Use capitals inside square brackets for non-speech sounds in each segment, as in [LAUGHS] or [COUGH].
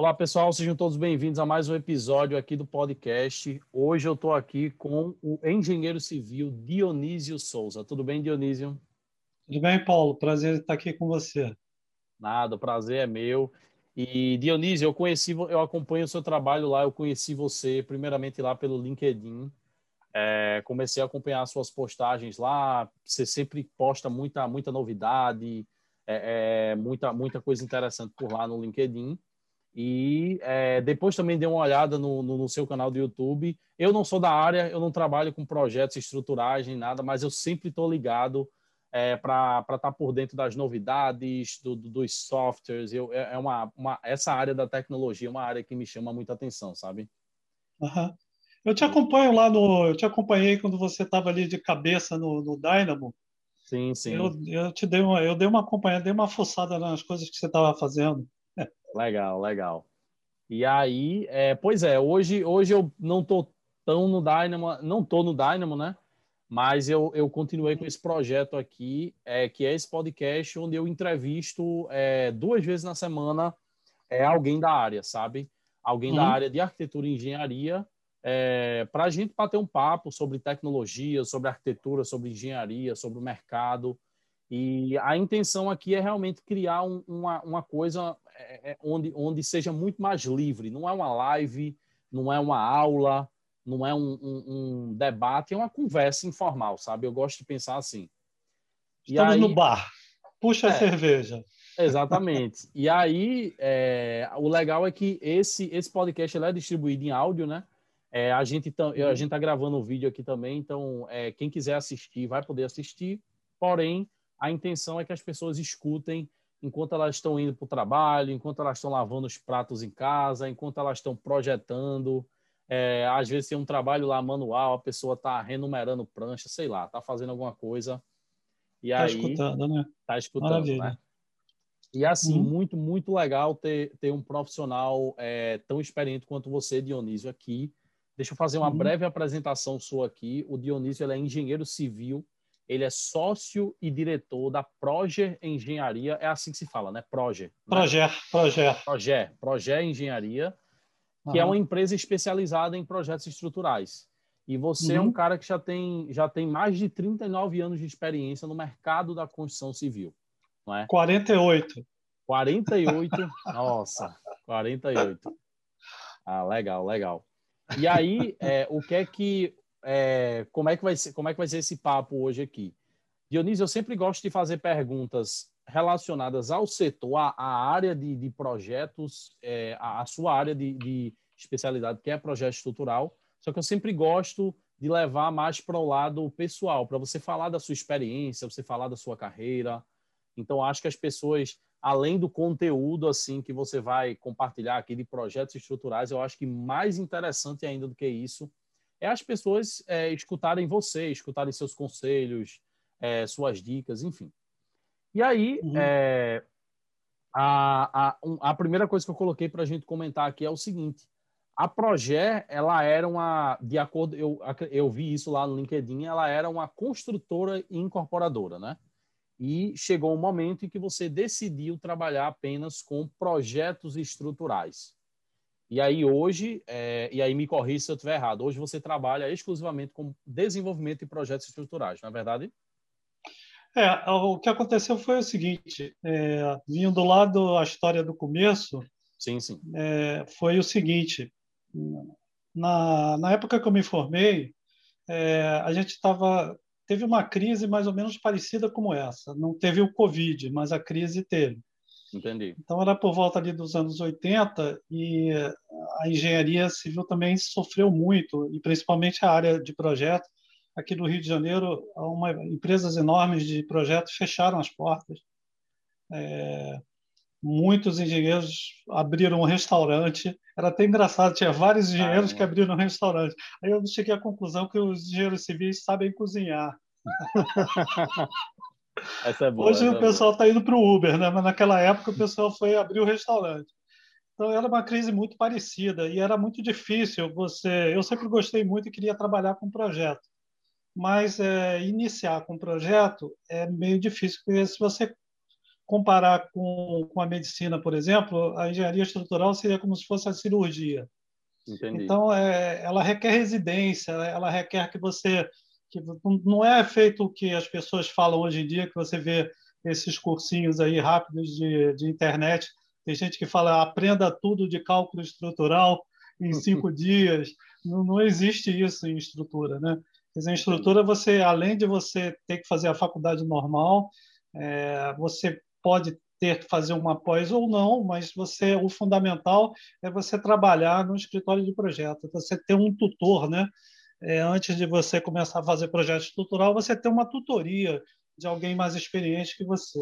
Olá, pessoal, sejam todos bem-vindos a mais um episódio aqui do podcast. Hoje eu estou aqui com o engenheiro civil Dionísio Souza. Tudo bem, Dionísio? Tudo bem, Paulo? Prazer estar aqui com você. Nada, o prazer é meu. E Dionísio, eu conheci, eu acompanho o seu trabalho lá, eu conheci você primeiramente lá pelo LinkedIn. É, comecei a acompanhar suas postagens lá. Você sempre posta muita, muita novidade, é, é, muita, muita coisa interessante por lá no LinkedIn. E é, depois também dei uma olhada no, no, no, seu canal do YouTube. Eu não sou da área, eu não trabalho com projetos estruturais nem nada, mas eu sempre estou ligado é, para estar tá por dentro das novidades, do, do, dos softwares. Eu, é, é uma, uma, essa área da tecnologia é uma área que me chama muita atenção, sabe? Uhum. Eu te acompanho lá no. Eu te acompanhei quando você estava ali de cabeça no, no Dynamo. Sim, sim. Eu, eu te dei uma, eu dei uma acompanhada, dei uma forçada nas coisas que você estava fazendo. Legal, legal. E aí, é, pois é, hoje, hoje eu não tô tão no Dynamo, não tô no Dynamo, né? Mas eu, eu continuei com esse projeto aqui, é, que é esse podcast, onde eu entrevisto é, duas vezes na semana é, alguém da área, sabe? Alguém uhum. da área de arquitetura e engenharia, é, para a gente bater um papo sobre tecnologia, sobre arquitetura, sobre engenharia, sobre o mercado. E a intenção aqui é realmente criar um, uma, uma coisa é, é, onde, onde seja muito mais livre. Não é uma live, não é uma aula, não é um, um, um, debate, é uma conversa informal, sabe? Eu gosto de pensar assim. Estamos aí, no bar, puxa é, a cerveja. Exatamente. e aí, é, o legal é que esse, esse podcast é distribuído em áudio, né? É, a gente tá, a gente tá gravando o vídeo aqui também, então é, quem quiser assistir vai poder assistir. Porém, a intenção é que as pessoas escutem enquanto elas estão indo para o trabalho, enquanto elas estão lavando os pratos em casa, enquanto elas estão projetando, é, às vezes tem um trabalho lá manual, a pessoa está renumerando prancha, sei lá, está fazendo alguma coisa. E tá aí, escutando, né? Tá escutando, né? Maravilha. né? E assim, uhum. muito, muito legal ter, ter um profissional é, tão experiente quanto você, Dionísio, aqui. Deixa eu fazer uma uhum. breve apresentação sua aqui. O Dionísio ele é engenheiro civil, ele é sócio e diretor da Proger Engenharia, é assim que se fala, né? Proger. Né? Proger, Proger. Proger, Proger Engenharia que uhum. é uma empresa especializada em projetos estruturais. E você uhum. é um uhum. cara que já tem, já tem mais de 39 anos de experiência no mercado da construção civil, não é? 48. 48? [LAUGHS] Nossa, 48. Ah, legal, legal. E aí, é, o que é que, é, como é que vai ser, como é que vai ser esse papo hoje aqui? Dionísio, eu sempre gosto de fazer perguntas relacionadas ao setor, à, à área de, de projetos, é, a, sua área de, de, especialidade, que é projeto estrutural. Só que eu sempre gosto de levar mais para o lado pessoal, para você falar da sua experiência, você falar da sua carreira. Então, acho que as pessoas, além do conteúdo assim que você vai compartilhar aqui de projetos estruturais, eu acho que mais interessante ainda do que isso é as pessoas é, escutarem você, escutarem seus conselhos, é, suas dicas, enfim. E aí, uhum. é, a, a, a primeira coisa que eu coloquei para a gente comentar aqui é o seguinte: a Proger, ela era uma, de acordo, eu, eu vi isso lá no LinkedIn, ela era uma construtora e incorporadora, né? E chegou um momento em que você decidiu trabalhar apenas com projetos estruturais. E aí hoje, é, e aí me corrija se eu estiver errado, hoje você trabalha exclusivamente com desenvolvimento de projetos estruturais, não é verdade? É, o que aconteceu foi o seguinte, é, vindo lá da história do começo, sim, sim. É, foi o seguinte, na, na época que eu me formei, é, a gente estava teve uma crise mais ou menos parecida como essa. Não teve o Covid, mas a crise teve. Entendi. Então era por volta ali dos anos 80 e a engenharia civil também sofreu muito, e principalmente a área de projeto aqui no Rio de Janeiro, uma, empresas enormes de projetos fecharam as portas. É, muitos engenheiros abriram um restaurante. Era até engraçado, tinha vários engenheiros ah, que abriram um restaurante. Aí eu cheguei à conclusão que os engenheiros civis sabem cozinhar. [LAUGHS] É boa, Hoje o é pessoal está indo para o Uber, né? mas naquela época o pessoal foi abrir o restaurante. Então era uma crise muito parecida e era muito difícil. Você, eu sempre gostei muito e queria trabalhar com projeto mas é, iniciar com projeto é meio difícil, porque se você comparar com, com a medicina, por exemplo, a engenharia estrutural seria como se fosse a cirurgia. Entendi. Então, é, ela requer residência, ela requer que você. Que não é feito o que as pessoas falam hoje em dia, que você vê esses cursinhos aí rápidos de, de internet. Tem gente que fala aprenda tudo de cálculo estrutural em [LAUGHS] cinco dias. Não, não existe isso em estrutura, né? Quer dizer, em estrutura, você, além de você ter que fazer a faculdade normal, é, você pode ter que fazer uma pós ou não, mas você o fundamental é você trabalhar no escritório de projeto, você ter um tutor, né? É, antes de você começar a fazer projeto estrutural, você ter uma tutoria de alguém mais experiente que você.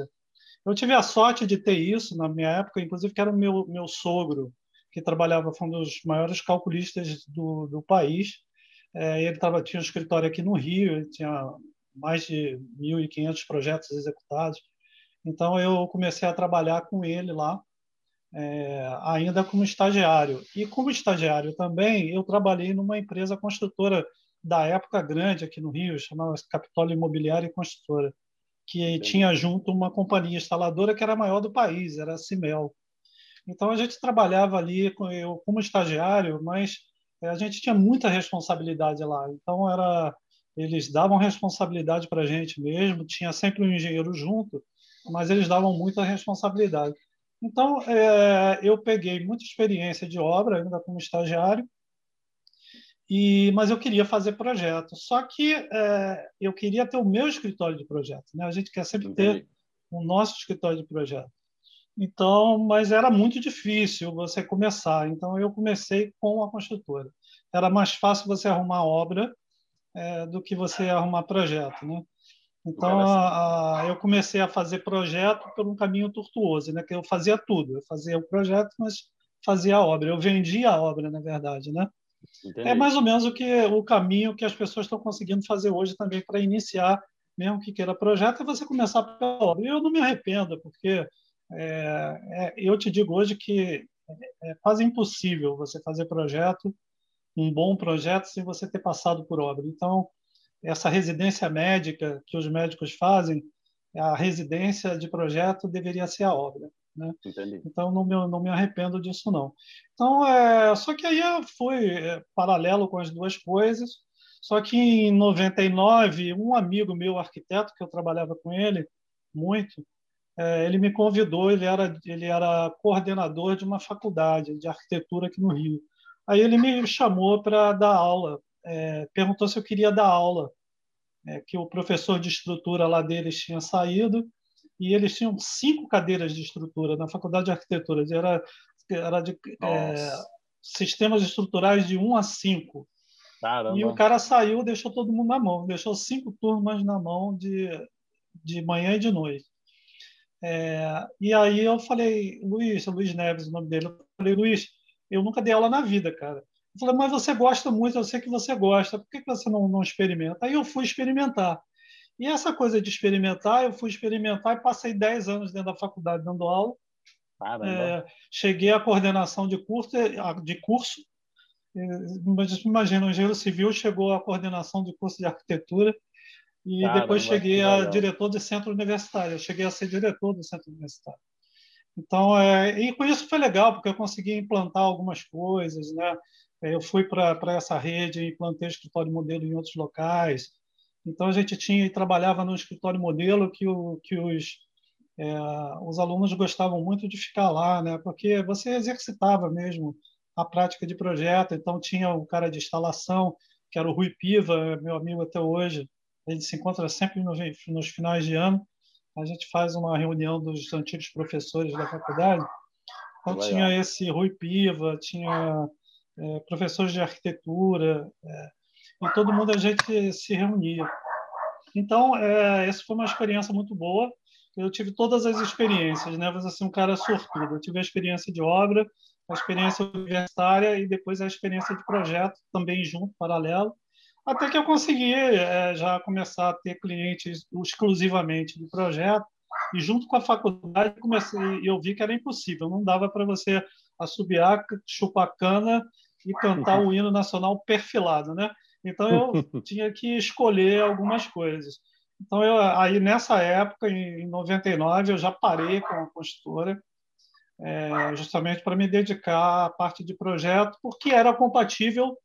Eu tive a sorte de ter isso na minha época, inclusive que era o meu, meu sogro, que trabalhava, foi um dos maiores calculistas do, do país. É, ele tava, tinha um escritório aqui no Rio, tinha mais de 1.500 projetos executados. Então, eu comecei a trabalhar com ele lá, é, ainda como estagiário. E como estagiário também, eu trabalhei numa empresa construtora da época grande aqui no Rio, chamava Capitólio Imobiliária e Construtora, que tinha junto uma companhia instaladora que era a maior do país, era a Cimel. Então, a gente trabalhava ali, eu como estagiário, mas é, a gente tinha muita responsabilidade lá. Então, era eles davam responsabilidade para a gente mesmo, tinha sempre um engenheiro junto, mas eles davam muita responsabilidade. Então, é, eu peguei muita experiência de obra, ainda como estagiário, e, mas eu queria fazer projeto. Só que é, eu queria ter o meu escritório de projeto. Né? A gente quer sempre ter o nosso escritório de projeto. Então, mas era muito difícil você começar. Então, eu comecei com a construtora. Era mais fácil você arrumar obra é, do que você arrumar projeto, né? Então, a, a, eu comecei a fazer projeto por um caminho tortuoso, né? Que eu fazia tudo. Eu fazia o projeto, mas fazia a obra. Eu vendia a obra, na verdade, né? Entendi. É mais ou menos o que o caminho que as pessoas estão conseguindo fazer hoje também para iniciar, mesmo que queira projeto, é você começar pela obra. E eu não me arrependo, porque é, é, eu te digo hoje que é quase impossível você fazer projeto, um bom projeto, sem você ter passado por obra. Então, essa residência médica que os médicos fazem, a residência de projeto deveria ser a obra. Né? Então, não me, não me arrependo disso, não. Então, é, só que aí foi é, paralelo com as duas coisas. Só que em 99, um amigo meu, arquiteto, que eu trabalhava com ele muito, é, ele me convidou, ele era, ele era coordenador de uma faculdade de arquitetura aqui no Rio. Aí ele me chamou para dar aula é, perguntou se eu queria dar aula, é, que o professor de estrutura lá deles tinha saído e eles tinham cinco cadeiras de estrutura na faculdade de arquitetura. Era, era de é, sistemas estruturais de 1 a 5. Caramba. E o cara saiu, deixou todo mundo na mão, deixou cinco turmas na mão de, de manhã e de noite. É, e aí eu falei, Luiz, Luiz Neves, o nome dele, eu falei, Luiz, eu nunca dei aula na vida, cara. Eu falei, mas você gosta muito, eu sei que você gosta, por que você não, não experimenta? Aí eu fui experimentar. E essa coisa de experimentar, eu fui experimentar e passei 10 anos dentro da faculdade dando aula. É, cheguei à coordenação de curso, de curso mas imagina, o engenheiro civil chegou à coordenação de curso de arquitetura e depois cheguei a diretor de centro universitário. Eu cheguei a ser diretor do centro universitário. Então, é, e com isso foi legal, porque eu consegui implantar algumas coisas, né? É, eu fui para essa rede e implantei escritório modelo em outros locais. Então, a gente tinha e trabalhava no escritório modelo que, o, que os, é, os alunos gostavam muito de ficar lá, né? porque você exercitava mesmo a prática de projeto. Então, tinha o cara de instalação, que era o Rui Piva, meu amigo até hoje. A gente se encontra sempre nos, nos finais de ano. A gente faz uma reunião dos antigos professores da faculdade. Então, tinha esse Rui Piva, tinha é, professores de arquitetura, é, e todo mundo a gente se reunia. Então, é, essa foi uma experiência muito boa. Eu tive todas as experiências, né? Você é um cara sortudo. Eu tive a experiência de obra, a experiência universitária e depois a experiência de projeto também junto, paralelo, até que eu consegui é, já começar a ter clientes exclusivamente de projeto e junto com a faculdade comecei eu vi que era impossível, não dava para você assobiar, chupar cana e cantar o hino nacional perfilado, né? Então eu [LAUGHS] tinha que escolher algumas coisas. Então, eu, aí nessa época, em 99, eu já parei com a construtora, é, justamente para me dedicar à parte de projeto, porque era compatível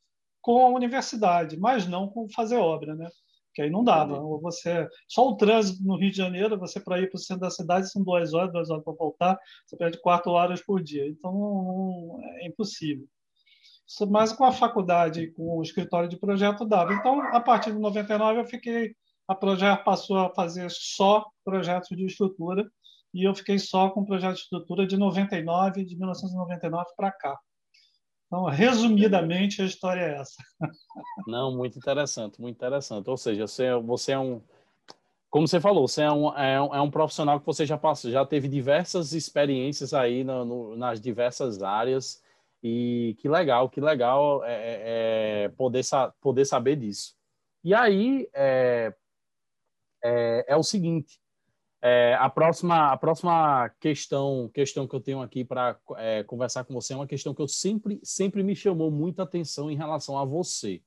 com a universidade, mas não com fazer obra, né? Que aí não dava. Ou você só o trânsito no Rio de Janeiro, você para ir para o centro da cidade são duas horas, duas horas para voltar, você perde quatro horas por dia. Então é impossível. Mas com a faculdade, com o escritório de projeto dava. Então a partir de 99 eu fiquei, a projeto passou a fazer só projetos de estrutura e eu fiquei só com projeto de estrutura de 99, de 1999 para cá. Então, resumidamente, a história é essa. [LAUGHS] Não, muito interessante, muito interessante. Ou seja, você, você é um, como você falou, você é um, é um, é um profissional que você já passou, já teve diversas experiências aí no, no, nas diversas áreas e que legal, que legal é, é, é poder, poder saber disso. E aí é, é, é o seguinte, é, a, próxima, a próxima questão, questão que eu tenho aqui para é, conversar com você é uma questão que eu sempre, sempre me chamou muita atenção em relação a você.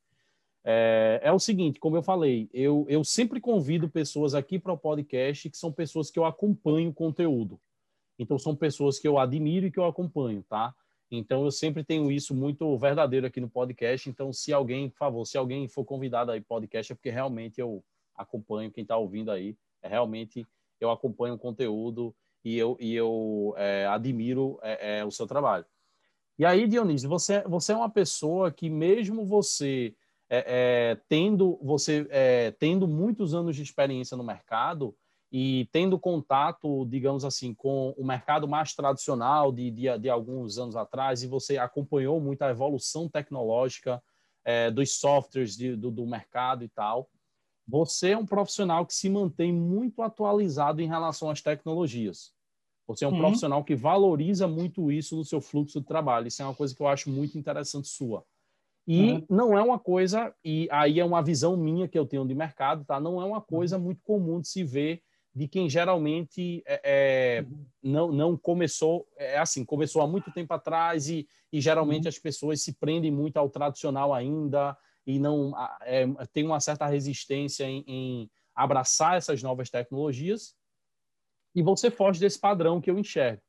É, é o seguinte, como eu falei, eu, eu sempre convido pessoas aqui para o podcast que são pessoas que eu acompanho o conteúdo. Então, são pessoas que eu admiro e que eu acompanho, tá? Então, eu sempre tenho isso muito verdadeiro aqui no podcast. Então, se alguém, por favor, se alguém for convidado aí podcast, é porque realmente eu acompanho quem está ouvindo aí. É realmente eu acompanho o conteúdo e eu, e eu é, admiro é, é, o seu trabalho. E aí, Dionísio, você, você é uma pessoa que mesmo você é, é, tendo você é, tendo muitos anos de experiência no mercado e tendo contato, digamos assim, com o mercado mais tradicional de, de, de alguns anos atrás, e você acompanhou muito a evolução tecnológica dos softwares de, do, do mercado e tal, você é um profissional que se mantém muito atualizado em relação às tecnologias. Você é um uhum. profissional que valoriza muito isso no seu fluxo de trabalho. Isso é uma coisa que eu acho muito interessante sua. E uhum. não é uma coisa, e aí é uma visão minha que eu tenho de mercado, tá? Não é uma coisa uhum. muito comum de se ver de quem geralmente é, é, uhum. não, não começou, é assim, começou há muito tempo atrás e, e geralmente uhum. as pessoas se prendem muito ao tradicional ainda, e não é, tem uma certa resistência em, em abraçar essas novas tecnologias. E você foge desse padrão que eu enxergo.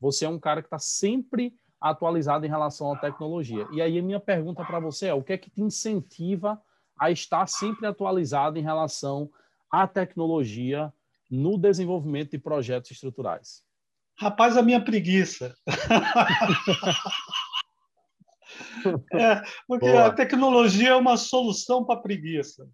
Você é um cara que está sempre atualizado em relação à tecnologia. E aí a minha pergunta para você é: o que é que te incentiva a estar sempre atualizado em relação à tecnologia no desenvolvimento de projetos estruturais? Rapaz, a minha preguiça. [LAUGHS] É, porque Boa. a tecnologia é uma solução para a preguiça.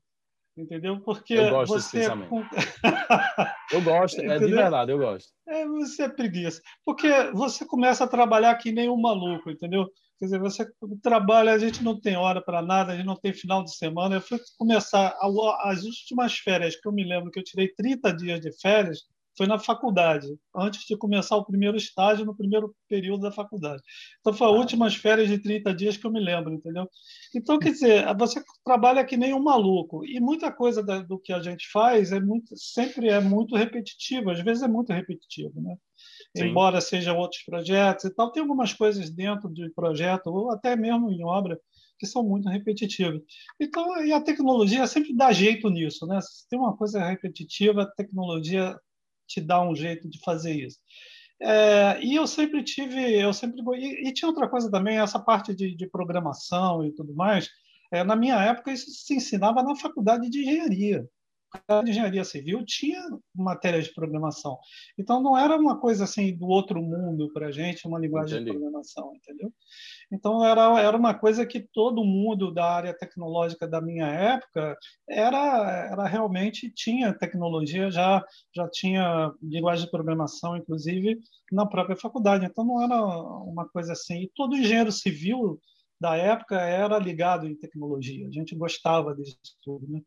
Entendeu? Porque eu gosto você desse pensamento. [LAUGHS] eu gosto, é de verdade, eu gosto. É, você é preguiça. Porque você começa a trabalhar que nem um maluco, entendeu? Quer dizer, você trabalha, a gente não tem hora para nada, a gente não tem final de semana. Eu fui começar as últimas férias que eu me lembro que eu tirei 30 dias de férias, foi na faculdade, antes de começar o primeiro estágio, no primeiro período da faculdade. Então, foi as últimas férias de 30 dias que eu me lembro, entendeu? Então, quer dizer, você trabalha que nem um maluco, e muita coisa do que a gente faz é muito, sempre é muito repetitiva, às vezes é muito repetitivo, né? Sim. Embora sejam outros projetos e tal, tem algumas coisas dentro de projeto, ou até mesmo em obra, que são muito repetitivas. Então, e a tecnologia sempre dá jeito nisso, né? Se tem uma coisa repetitiva, a tecnologia te dá um jeito de fazer isso. É, e eu sempre tive, eu sempre e, e, tinha outra coisa também, essa parte de, de programação e tudo mais. É, na minha época isso se ensinava na faculdade de engenharia de engenharia civil tinha matéria de programação. Então não era uma coisa assim do outro mundo para a gente, uma linguagem Entendi. de programação, entendeu? Então era, era uma coisa que todo mundo da área tecnológica da minha época era, era realmente tinha tecnologia, já, já tinha linguagem de programação, inclusive, na própria faculdade. Então não era uma coisa assim. E todo engenheiro civil da época era ligado em tecnologia. A gente gostava disso tudo. Né?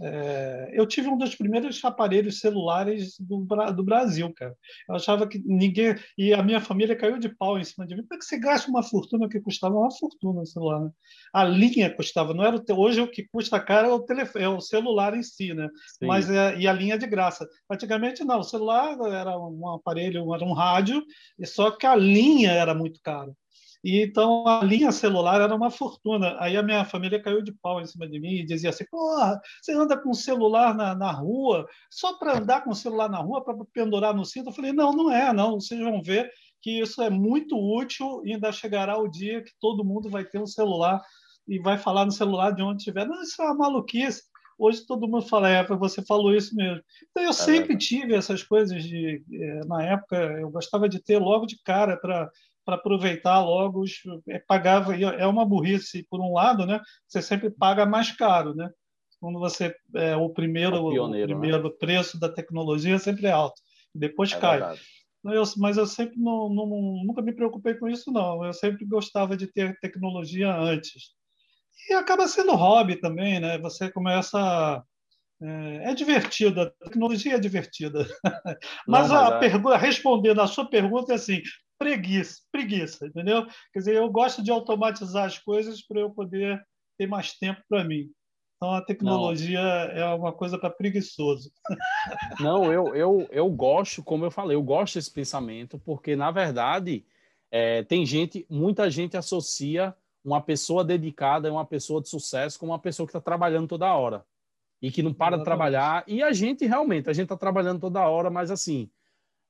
É, eu tive um dos primeiros aparelhos celulares do, do, Brasil, cara. Eu achava que ninguém. E a minha família caiu de pau em cima de mim. Como é que você gasta uma fortuna que custava uma fortuna o celular? Né? A linha custava, não era o te... Hoje o que custa caro é o, telefone, é o celular em si, né? Mas é, e a linha de graça. Antigamente não, o celular era um aparelho, era um rádio, e só que a linha era muito cara. E então a linha celular era uma fortuna. Aí a minha família caiu de pau em cima de mim e dizia assim: Porra, você anda com o celular na, na rua, só para andar com o celular na rua, para pendurar no cinto? Eu falei: Não, não é, não. Vocês vão ver que isso é muito útil e ainda chegará o dia que todo mundo vai ter um celular e vai falar no celular de onde estiver. Não, isso é uma maluquice. Hoje todo mundo fala, é, você falou isso mesmo. Então eu é sempre tive essas coisas de, é, na época, eu gostava de ter logo de cara para para aproveitar logo os, é, pagava é uma burrice por um lado né você sempre paga mais caro né quando você é o primeiro o, pioneiro, o né? primeiro né? preço da tecnologia sempre é alto depois é cai verdade. Eu, mas eu sempre não, não, nunca me preocupei com isso não eu sempre gostava de ter tecnologia antes e acaba sendo hobby também, né? Você começa. É, é divertido, a tecnologia é divertida. [LAUGHS] mas, Não, a é... pergunta, respondendo a sua pergunta é assim: preguiça, preguiça, entendeu? Quer dizer, eu gosto de automatizar as coisas para eu poder ter mais tempo para mim. Então a tecnologia Não. é uma coisa para preguiçoso. [LAUGHS] Não, eu, eu, eu gosto, como eu falei, eu gosto desse pensamento, porque na verdade é, tem gente, muita gente associa uma pessoa dedicada uma pessoa de sucesso como uma pessoa que está trabalhando toda hora e que não para Exatamente. de trabalhar. E a gente realmente, a gente está trabalhando toda hora, mas assim,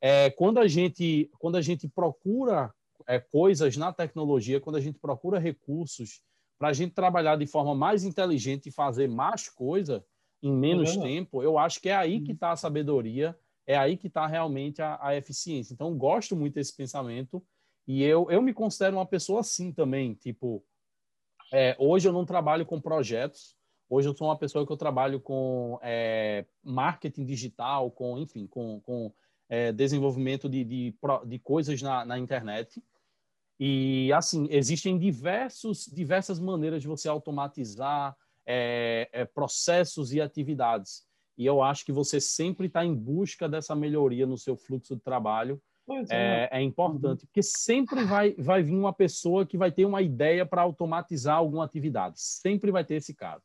é, quando a gente quando a gente procura é, coisas na tecnologia, quando a gente procura recursos para a gente trabalhar de forma mais inteligente e fazer mais coisa em menos é tempo, eu acho que é aí que está uhum. a sabedoria, é aí que está realmente a, a eficiência. Então, gosto muito desse pensamento e eu, eu me considero uma pessoa assim também. Tipo, é, hoje eu não trabalho com projetos. Hoje eu sou uma pessoa que eu trabalho com é, marketing digital, com, enfim, com, com é, desenvolvimento de, de, de coisas na, na, internet. E, assim, existem diversos, diversas maneiras de você automatizar é, é, processos e atividades. E eu acho que você sempre está em busca dessa melhoria no seu fluxo de trabalho é. É, é. importante, porque sempre vai, vai vir uma pessoa que vai ter uma ideia para automatizar alguma atividade. Sempre vai ter esse caso.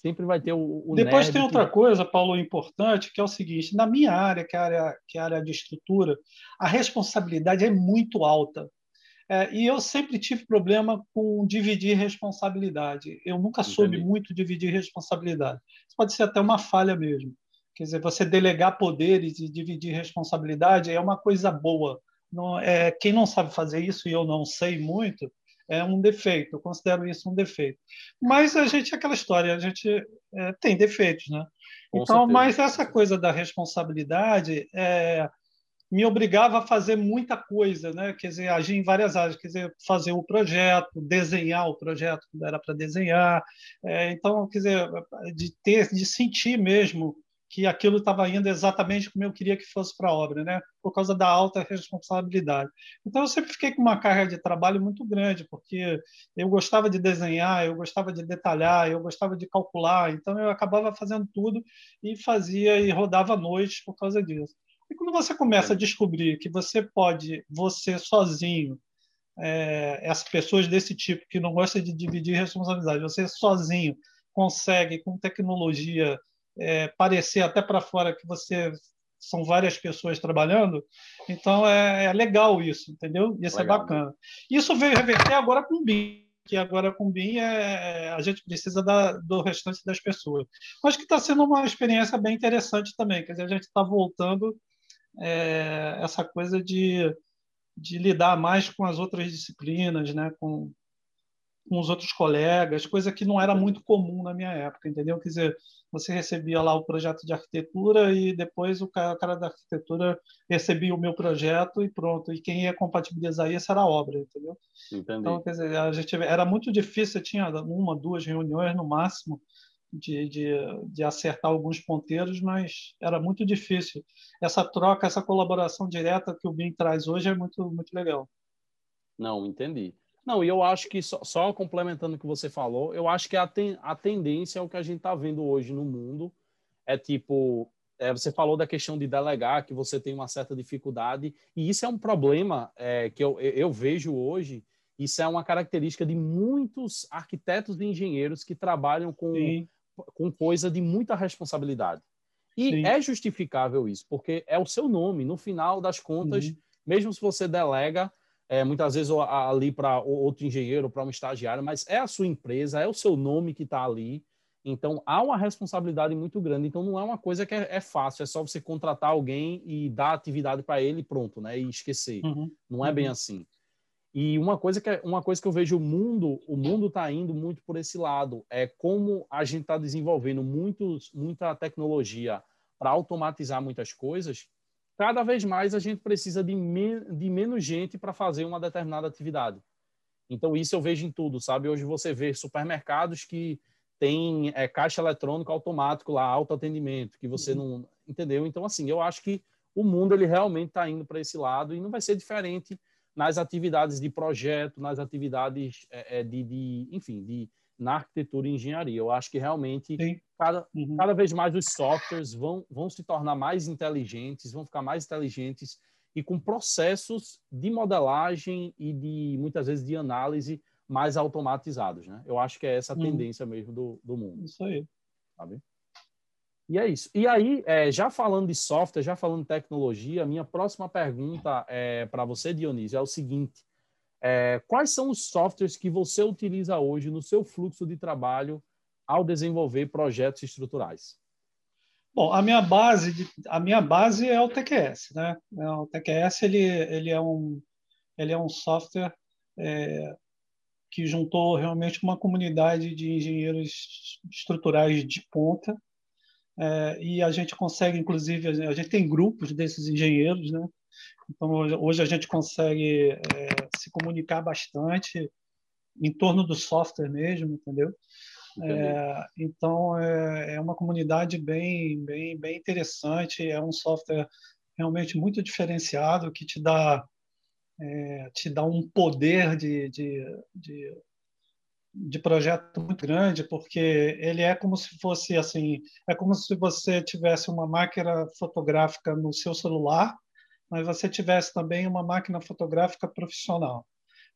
Sempre vai ter o. o Depois tem outra que... coisa, Paulo, importante, que é o seguinte: na minha área, que é a área, que é a área de estrutura, a responsabilidade é muito alta. É, e eu sempre tive problema com dividir responsabilidade. Eu nunca soube Entendi. muito dividir responsabilidade. Isso pode ser até uma falha mesmo. Quer dizer, você delegar poderes e dividir responsabilidade é uma coisa boa. Não, é, quem não sabe fazer isso, e eu não sei muito, é um defeito. Eu considero isso um defeito. Mas a gente, aquela história, a gente é, tem defeitos, né? Com então, certeza. mas essa coisa da responsabilidade é, me obrigava a fazer muita coisa, né? Quer dizer, agir em várias áreas, quer dizer, fazer o projeto, desenhar o projeto quando era para desenhar. É, então, quer dizer, de ter, de sentir mesmo que aquilo estava indo exatamente como eu queria que fosse para a obra, né? por causa da alta responsabilidade. Então, eu sempre fiquei com uma carga de trabalho muito grande, porque eu gostava de desenhar, eu gostava de detalhar, eu gostava de calcular, então eu acabava fazendo tudo e fazia e rodava noites por causa disso. E quando você começa a descobrir que você pode, você sozinho, é, essas pessoas desse tipo que não gostam de dividir responsabilidade, você sozinho consegue, com tecnologia, é, parecer até para fora que você são várias pessoas trabalhando, então é, é legal isso, entendeu? Isso é legal, é bacana. Né? Isso veio reverter agora com o BIM, que agora com o BIM é, a gente precisa da, do restante das pessoas. Acho que está sendo uma experiência bem interessante também, quer dizer, a gente está voltando é, essa coisa de, de lidar mais com as outras disciplinas, né? com, com os outros colegas, coisa que não era muito comum na minha época, entendeu? Quer dizer, você recebia lá o projeto de arquitetura e depois o cara, da arquitetura recebia o meu projeto e pronto. E quem ia compatibilizar isso era a obra, entendeu? Entendi. Então, quer dizer, a gente era muito difícil, tinha uma, duas reuniões no máximo de, de, de acertar alguns ponteiros, mas era muito difícil. Essa troca, essa colaboração direta que o BIM traz hoje é muito, muito legal. Não, entendi. Não, e eu acho que, só, só, complementando o que você falou, eu acho que a, ten, a tendência é o que a gente está vendo hoje no mundo. É tipo, é, você falou da questão de delegar, que você tem uma certa dificuldade, e isso é um problema é, que eu, eu vejo hoje. Isso é uma característica de muitos arquitetos e engenheiros que trabalham com, com coisa de muita responsabilidade. E Sim. é justificável isso, porque é o seu nome. No final das contas, uhum. mesmo se você delega, é, muitas vezes ali para outro engenheiro, para um estagiário, mas é a sua empresa, é o seu nome que está ali. Então, há uma responsabilidade muito grande. Então, não é uma coisa que é, é fácil, é só você contratar alguém e dar atividade para ele e pronto, né? E esquecer. Uhum. Não é bem uhum. assim. E uma coisa que é, uma coisa que eu vejo o mundo, o mundo está indo muito por esse lado, é como a gente está desenvolvendo muitos, muita tecnologia para automatizar muitas coisas. Cada vez mais a gente precisa de, de menos gente para fazer uma determinada atividade. Então isso eu vejo em tudo, sabe? Hoje você vê supermercados que tem é, caixa eletrônico automático lá, autoatendimento, que você uhum. não entendeu. Então assim, eu acho que o mundo ele realmente está indo para esse lado e não vai ser diferente nas atividades de projeto, nas atividades é, é, de, de, enfim, de, na arquitetura e engenharia. Eu acho que realmente cada, uhum. cada vez mais os softwares vão, vão se tornar mais inteligentes, vão ficar mais inteligentes e com processos de modelagem e de muitas vezes de análise mais automatizados, né? Eu acho que é essa a uhum. tendência mesmo do, do mundo. Isso aí. Sabe? E é isso. E aí, é, já falando de software, já falando de tecnologia, minha próxima pergunta é, para você, Dionísio, é o seguinte: é, quais são os softwares que você utiliza hoje no seu fluxo de trabalho ao desenvolver projetos estruturais? Bom, a minha base, de, a minha base é o TQS, né? É, o TQS ele, ele é um ele é um software é, que juntou realmente uma comunidade de engenheiros estruturais de ponta é, e a gente consegue, inclusive, a gente tem grupos desses engenheiros, né? Então, hoje a gente consegue é, se comunicar bastante em torno do software mesmo, entendeu? É, então, é, é, uma comunidade bem, bem, bem interessante, é um software realmente muito diferenciado que te dá, é, te dá um poder de, de, de de projeto muito grande, porque ele é como se fosse assim, é como se você tivesse uma máquina fotográfica no seu celular, mas você tivesse também uma máquina fotográfica profissional.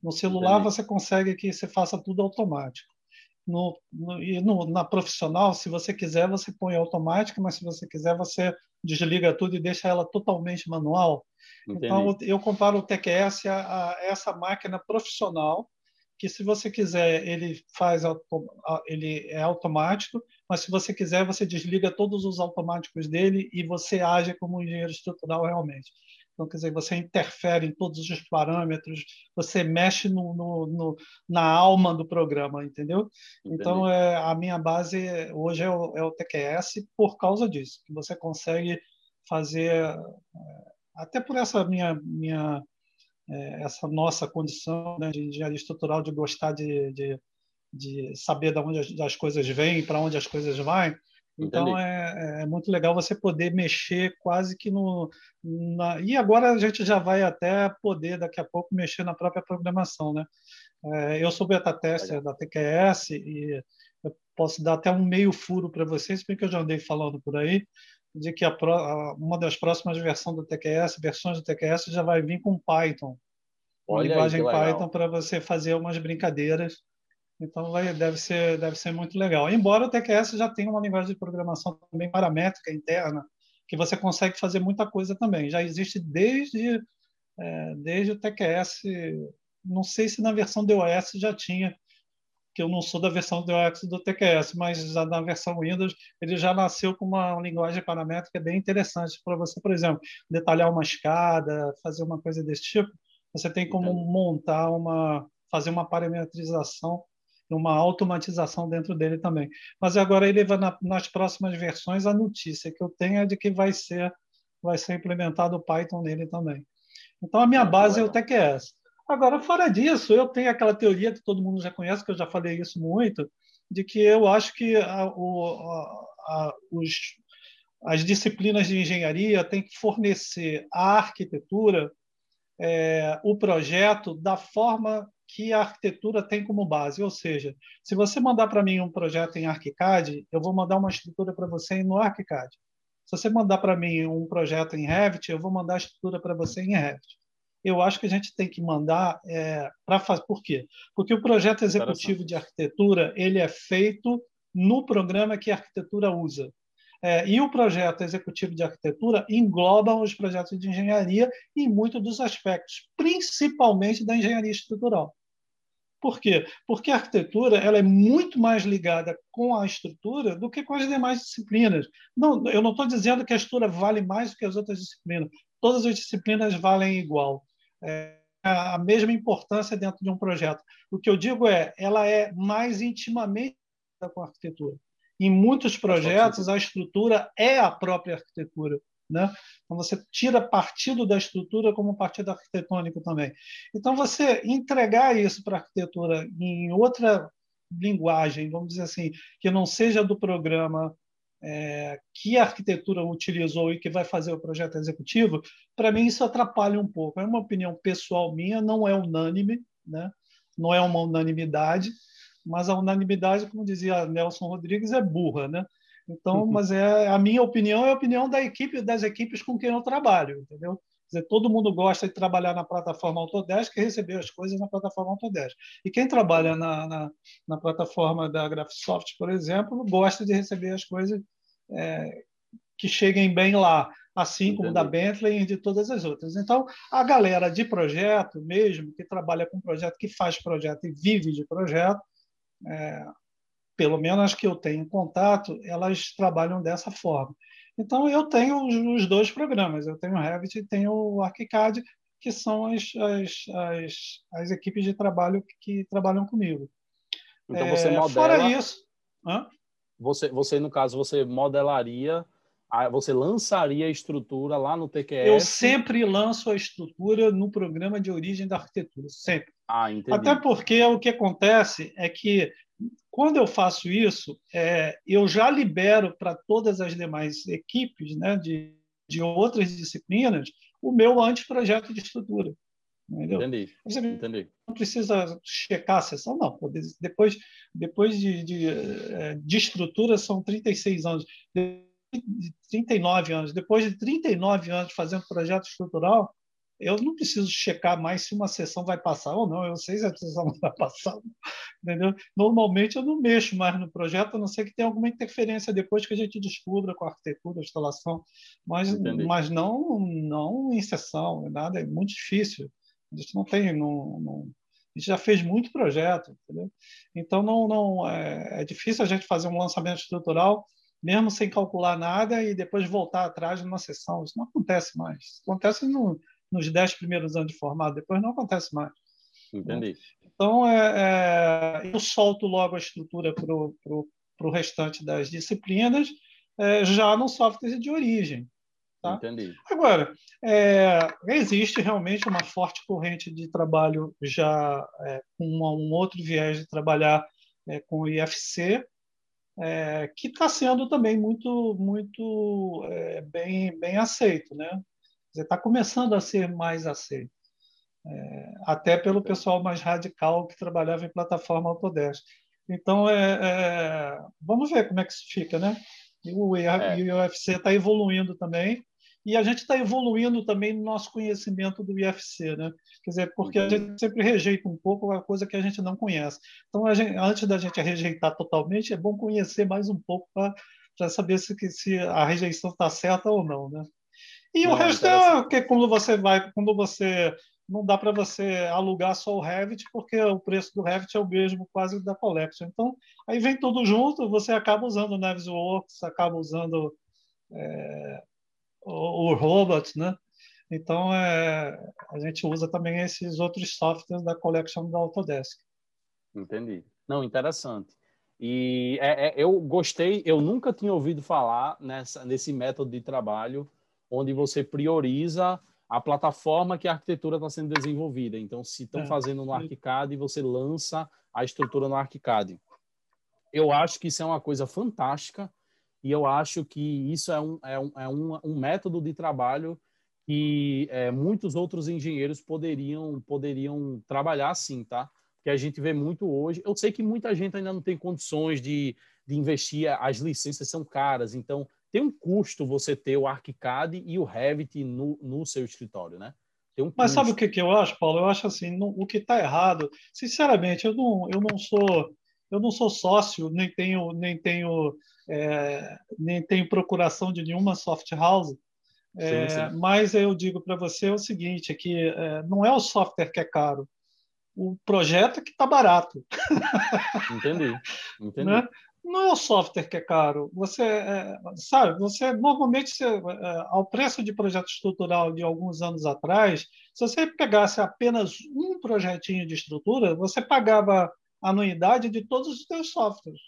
No celular Entendi. você consegue que você faça tudo automático. No, no, e no, na profissional, se você quiser, você põe automático, mas se você quiser, você desliga tudo e deixa ela totalmente manual. Entendi. Então, eu comparo o TQS a, a essa máquina profissional que se você quiser ele faz ele é automático, mas se você quiser você desliga todos os automáticos dele e você age como um engenheiro estrutural realmente. Então, quer dizer, você interfere em todos os parâmetros, você mexe no, no, no na alma do programa, entendeu? Entendi. Então, é, a minha base hoje é o, é o, TQS por causa disso, que você consegue fazer, é, até por essa minha, minha é, essa nossa condição né, de engenharia estrutural, de gostar de, de, de saber de onde as, as coisas vêm, para onde as coisas vão. Então é, é, muito legal você poder mexer quase que no. Na... E agora a gente já vai até poder, daqui a pouco, mexer na própria programação. Né? É, eu sou beta tester da TQS e eu posso dar até um meio furo para vocês, porque eu já andei falando por aí, de que a, uma das próximas versões do TQS, versões do TQS, já vai vir com Python. Uma Olha linguagem Python para você fazer umas brincadeiras. Então vai, deve, ser, deve ser muito legal. Embora o TQS já tenha uma linguagem de programação também paramétrica interna, que você consegue fazer muita coisa também. Já existe desde, é, desde o TQS, não sei se na versão DOS já tinha, que eu não sou da versão do UX do TQS, mas já na versão Windows ele já nasceu com uma linguagem paramétrica bem interessante para você, por exemplo, detalhar uma escada, fazer uma coisa desse tipo. Você tem como montar uma, fazer uma parametrização, uma automatização dentro dele também. Mas agora ele vai na, nas próximas versões a notícia que eu tenho é de que vai ser vai ser implementado o Python nele tambem. Então a minha base é o TQS. Agora, fora disso, eu tenho aquela teoria que todo mundo já conhece, que eu já falei isso muito, de que eu acho que a, o, a, os, as disciplinas de engenharia têm que fornecer à arquitetura é, o projeto da forma que a arquitetura tem como base. Ou seja, se você mandar para mim um projeto em ArchiCAD, eu vou mandar uma estrutura para você no ArchiCAD. Se você mandar para mim um projeto em Revit, eu vou mandar a estrutura para você em Revit eu acho que a gente tem que mandar é, para fazer. Por quê? Porque o projeto executivo de arquitetura ele é feito no programa que a arquitetura usa. É, e o projeto executivo de arquitetura engloba os projetos de engenharia em muitos dos aspectos, principalmente da engenharia estrutural. Por quê? Porque a arquitetura ela é muito mais ligada com a estrutura do que com as demais disciplinas. Não, eu não estou dizendo que a estrutura vale mais do que as outras disciplinas. Todas as disciplinas valem igual. É a mesma importância dentro de um projeto. O que eu digo é, ela é mais intimamente com a arquitetura. Em muitos projetos, a estrutura é a própria arquitetura. Né? Então, você tira partido da estrutura como partido arquitetônico também. Então, você entregar isso para a arquitetura em outra linguagem, vamos dizer assim, que não seja do programa é, que a arquitetura utilizou e que vai fazer o projeto executivo, para mim isso atrapalha um pouco. É uma opinião pessoal minha, não é unânime, né? não é uma unanimidade, mas a unanimidade, como dizia Nelson Rodrigues, é burra, né? Então, uhum. mas é a minha opinião é a opinião da equipe das equipes com quem eu trabalho, entendeu? Quer dizer, todo mundo gosta de trabalhar na plataforma Autodesk e receber as coisas na plataforma Autodesk. E quem trabalha na, na, na plataforma da Graphisoft, por exemplo, gosta de receber as coisas é, que cheguem bem lá, assim Entendi. como da Bentley e de todas as outras. Então, a galera de projeto mesmo, que trabalha com projeto, que faz projeto e vive de projeto, é, pelo menos as que eu tenho contato, elas trabalham dessa forma. Então, eu tenho os, dois programas, eu tenho o Revit e tenho o ArchiCAD, que são as, as, as, as equipes de trabalho que, que trabalham comigo. Então, você é, modela... Fora isso... Hã? Você, você, no caso, você modelaria você lançaria a estrutura lá no TQS? Eu sempre lanço a estrutura no programa de origem da arquitetura, sempre. Ah, entendi. Até porque o que acontece é que quando eu faço isso, é, eu já libero para todas as demais equipes né, de, de outras disciplinas o meu anteprojeto de estrutura. Entendeu? Entendi. Você Entendi. não precisa checar a sessão, não. Depois, depois de, de, é, de estrutura, são 36 anos. De 39 anos. Depois de 39 anos fazendo projeto estrutural, eu não preciso checar mais se uma sessão vai passar ou não. Eu sei se a sessão [LAUGHS] vai passar. Entendeu? Normalmente eu não mexo mais no projeto, a não ser que tenha alguma interferência depois que a gente descubra com a arquitetura, a instalação. Mas, mas não, não em sessão, nada. É muito difícil. A gente não tem. Não, não, a gente já fez muito projeto. Entendeu? Então, não, não é, é difícil a gente fazer um lançamento estrutural mesmo sem calcular nada e depois voltar atrás numa sessão. Isso não acontece mais. Isso acontece no, nos dez primeiros anos de formado, depois não acontece mais. Entendi. Então, é, é, eu solto logo a estrutura para o restante das disciplinas, é, já no software de origem. Tá? Entendi. Agora, é, existe realmente uma forte corrente de trabalho já é, com um outro viés de trabalhar é, com o IFC, que está sendo também muito, muito bem, bem aceito. Né? Está começando a ser mais aceito. É, até pelo pessoal mais radical que trabalhava em plataforma Autodesk. Então, é, é, vamos ver como é que isso fica. Né? E o, é. e o UFC está evoluindo também e a gente está evoluindo também no nosso conhecimento do IFC, né? Quer dizer, porque a gente sempre rejeita um pouco a coisa que a gente não conhece. Então, gente, antes da gente rejeitar totalmente, é bom conhecer mais um pouco para saber se, se a rejeição está certa ou não, né? E não, o resto é que quando você vai, quando você não dá para você alugar só o Revit, porque o preço do Revit é o mesmo quase da Collection. Então, aí vem tudo junto, você acaba usando o Navisworks, acaba usando é, o, o robot, né? Então, é, a gente usa também esses outros softwares da collection da Autodesk. Entendi. Não, interessante. E é, é, eu gostei, eu nunca tinha ouvido falar nessa, nesse método de trabalho onde você prioriza a plataforma que a arquitetura está sendo desenvolvida. Então, se estão é, fazendo no ArchiCAD, você lança a estrutura no ArchiCAD. Eu acho que isso é uma coisa fantástica e eu acho que isso é um, é um, é um, um método de trabalho que é, muitos outros engenheiros poderiam, poderiam trabalhar assim, tá? Que a gente vê muito hoje. Eu sei que muita gente ainda não tem condições de, de investir, as licenças são caras, então tem um custo você ter o ArchiCAD e o Revit no, no seu escritório, né? Um Mas sabe o que, que eu acho, Paulo? Eu acho assim, no, o que está errado, sinceramente, eu não, eu não sou Eu não sou sócio, nem tenho, nem tenho, é, nem tenho procuração de nenhuma soft house. É, sim, sim. Mas eu digo para você o seguinte: é que é, não é o software que é caro, o projeto é que está barato. Entendi. [LAUGHS] Entendi. Né? Não é o software que é caro. Você é, sabe, você normalmente você, é, ao preço de projeto estrutural de alguns anos atrás, se você pegasse apenas um projetinho de estrutura, você pagava a anuidade de todos os seus softwares.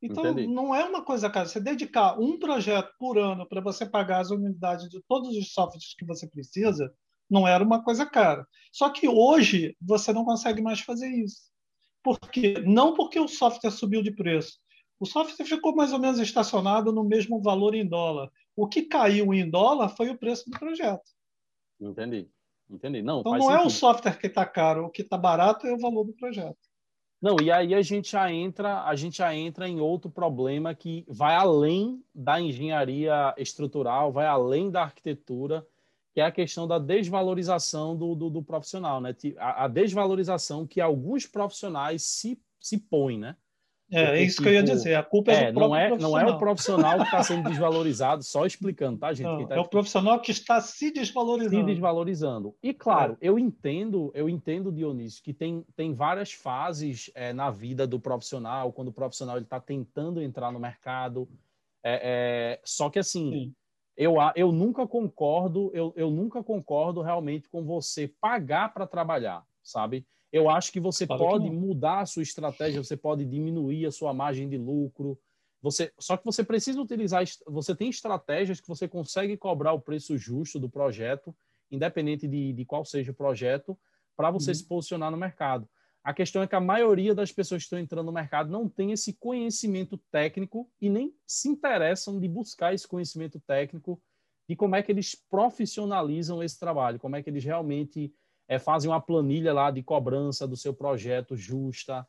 Então, Entendi. não é uma coisa cara. Você dedicar um projeto por ano para você pagar as unidades de todos os softwares que você precisa, não era uma coisa cara. Só que hoje você não consegue mais fazer isso. Por quê? Não porque o software subiu de preço. O software ficou mais ou menos estacionado no mesmo valor em dólar. O que caiu em dólar foi o preço do projeto. Entendi. Entendi. Não, então não sentido. é o software que está caro, o que está barato é o valor do projeto. Não, e aí a gente já entra, a gente já entra em outro problema que vai além da engenharia estrutural, vai além da arquitetura, que é a questão da desvalorização do, do, do profissional, né? A, a, desvalorização que alguns profissionais se, se põem, né? É, Porque, é isso tipo, que eu ia tipo, dizer. A culpa é, é do não é, não é o profissional que está [LAUGHS] sendo desvalorizado, só explicando, tá, gente? Não, tá é o profissional que está se desvalorizando. Se desvalorizando. E claro, é. eu entendo, eu entendo, Dionísio, que tem, tem várias fases é, na vida do profissional, quando o profissional está tentando entrar no mercado. É, é, só que assim, Sim. Eu, eu nunca concordo, eu, eu nunca concordo realmente com você pagar para trabalhar, sabe? Eu acho que você claro pode que mudar a sua estratégia, você pode diminuir a sua margem de lucro. Você, só que você precisa utilizar, você tem estratégias que você consegue cobrar o preço justo do projeto, independente de, de qual seja o projeto, para você uhum. se posicionar no mercado. A questão é que a maioria das pessoas que estão entrando no mercado não tem esse conhecimento técnico e nem se interessam de buscar esse conhecimento técnico de como é que eles profissionalizam esse trabalho, como é que eles realmente é, fazem uma planilha lá de cobrança do seu projeto justa,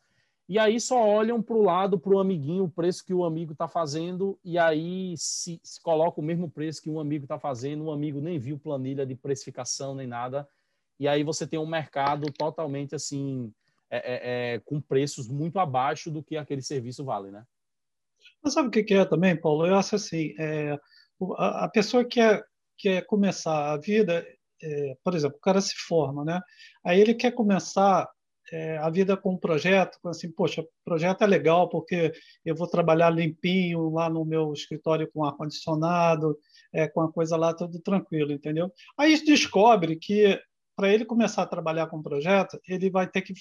e aí só olham para o lado, para o amiguinho, o preço que o amigo está fazendo, e aí se, se, coloca o mesmo preço que um amigo está fazendo, o amigo nem viu planilha de precificação nem nada, e aí você tem um mercado totalmente assim, é, é, é, com preços muito abaixo do que aquele serviço vale, né? Mas sabe o que é também, Paulo? Eu acho assim, é, a, pessoa que quer, quer começar a vida, é, por exemplo, o cara se forma, né? Aí ele quer começar é, a vida com um projeto, assim, poxa, projeto é legal porque eu vou trabalhar limpinho lá no meu escritório com ar condicionado, é, com a coisa lá tudo tranquilo, entendeu? Aí descobre que para ele começar a trabalhar com o projeto, ele vai ter que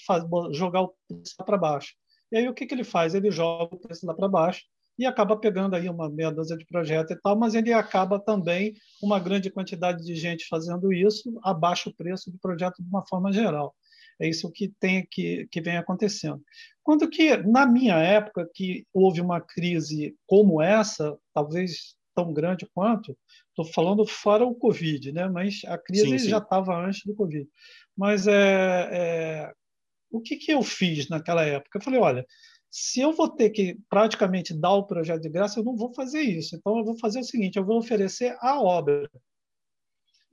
jogar o preço para baixo. E aí o que, que ele faz? Ele joga o preço lá para baixo e acaba pegando aí uma meia dúzia de projetos e tal, mas ele acaba também uma grande quantidade de gente fazendo isso, abaixa o preço do projeto de uma forma geral. É isso que tem que, que vem acontecendo. Quando que, na minha época, que houve uma crise como essa, talvez tão grande quanto, estou falando fora o Covid, né? mas a crise sim, sim. já estava antes do Covid. Mas é, é, o que, que eu fiz naquela época? Eu falei, olha, se eu vou ter que praticamente dar o projeto de graça, eu não vou fazer isso. Então, eu vou fazer o seguinte: eu vou oferecer a obra.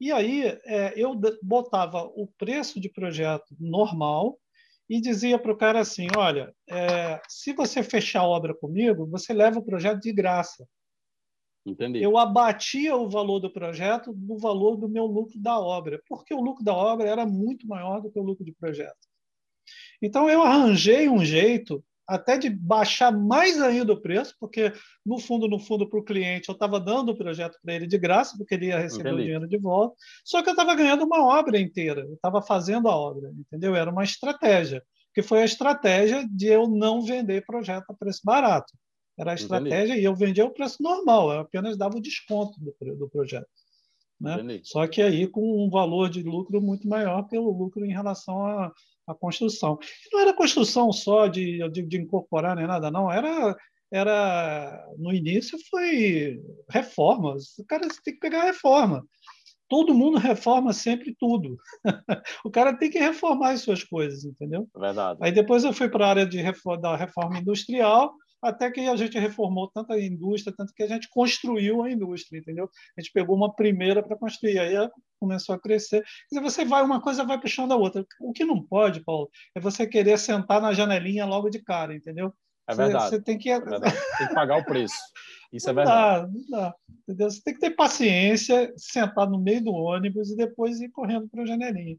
E aí, é, eu botava o preço de projeto normal e dizia para o cara assim: olha, é, se você fechar a obra comigo, você leva o projeto de graça. Entendi. Eu abatia o valor do projeto do valor do meu lucro da obra, porque o lucro da obra era muito maior do que o lucro de projeto. Então, eu arranjei um jeito até de baixar mais ainda o preço, porque no fundo, no fundo, para o cliente, eu estava dando o projeto para ele de graça, porque ele ia receber Entendi. o dinheiro de volta, só que eu estava ganhando uma obra inteira, eu estava fazendo a obra, entendeu? Era uma estratégia, que foi a estratégia de eu não vender projeto a preço barato. Era a estratégia Entendi. e eu vendia o preço normal, eu apenas dava o desconto do, do projeto. Né? Só que aí com um valor de lucro muito maior pelo lucro em relação a, a construção. Não era construção só de, de, de incorporar nem nada, não. Era, era no início foi reformas. O cara tem que pegar reforma. Todo mundo reforma sempre tudo. [LAUGHS] o cara tem que reformar as suas coisas, entendeu? Verdade. Aí depois eu fui para a área de reforma, da reforma industrial, até que a gente reformou tanto a indústria, tanto que a gente construiu a indústria, entendeu? A gente pegou uma primeira para construir, aí começou a crescer. Quer dizer, você vai, uma coisa vai puxando a outra. O que não pode, Paulo, é você querer sentar na janelinha logo de cara, entendeu? É verdade. Você, você tem que... É verdade. Tem que pagar o preço. Isso é não é verdade. Dá, não dá, entendeu? Você tem que ter paciência, sentar no meio do ônibus e depois ir correndo para a janelinha.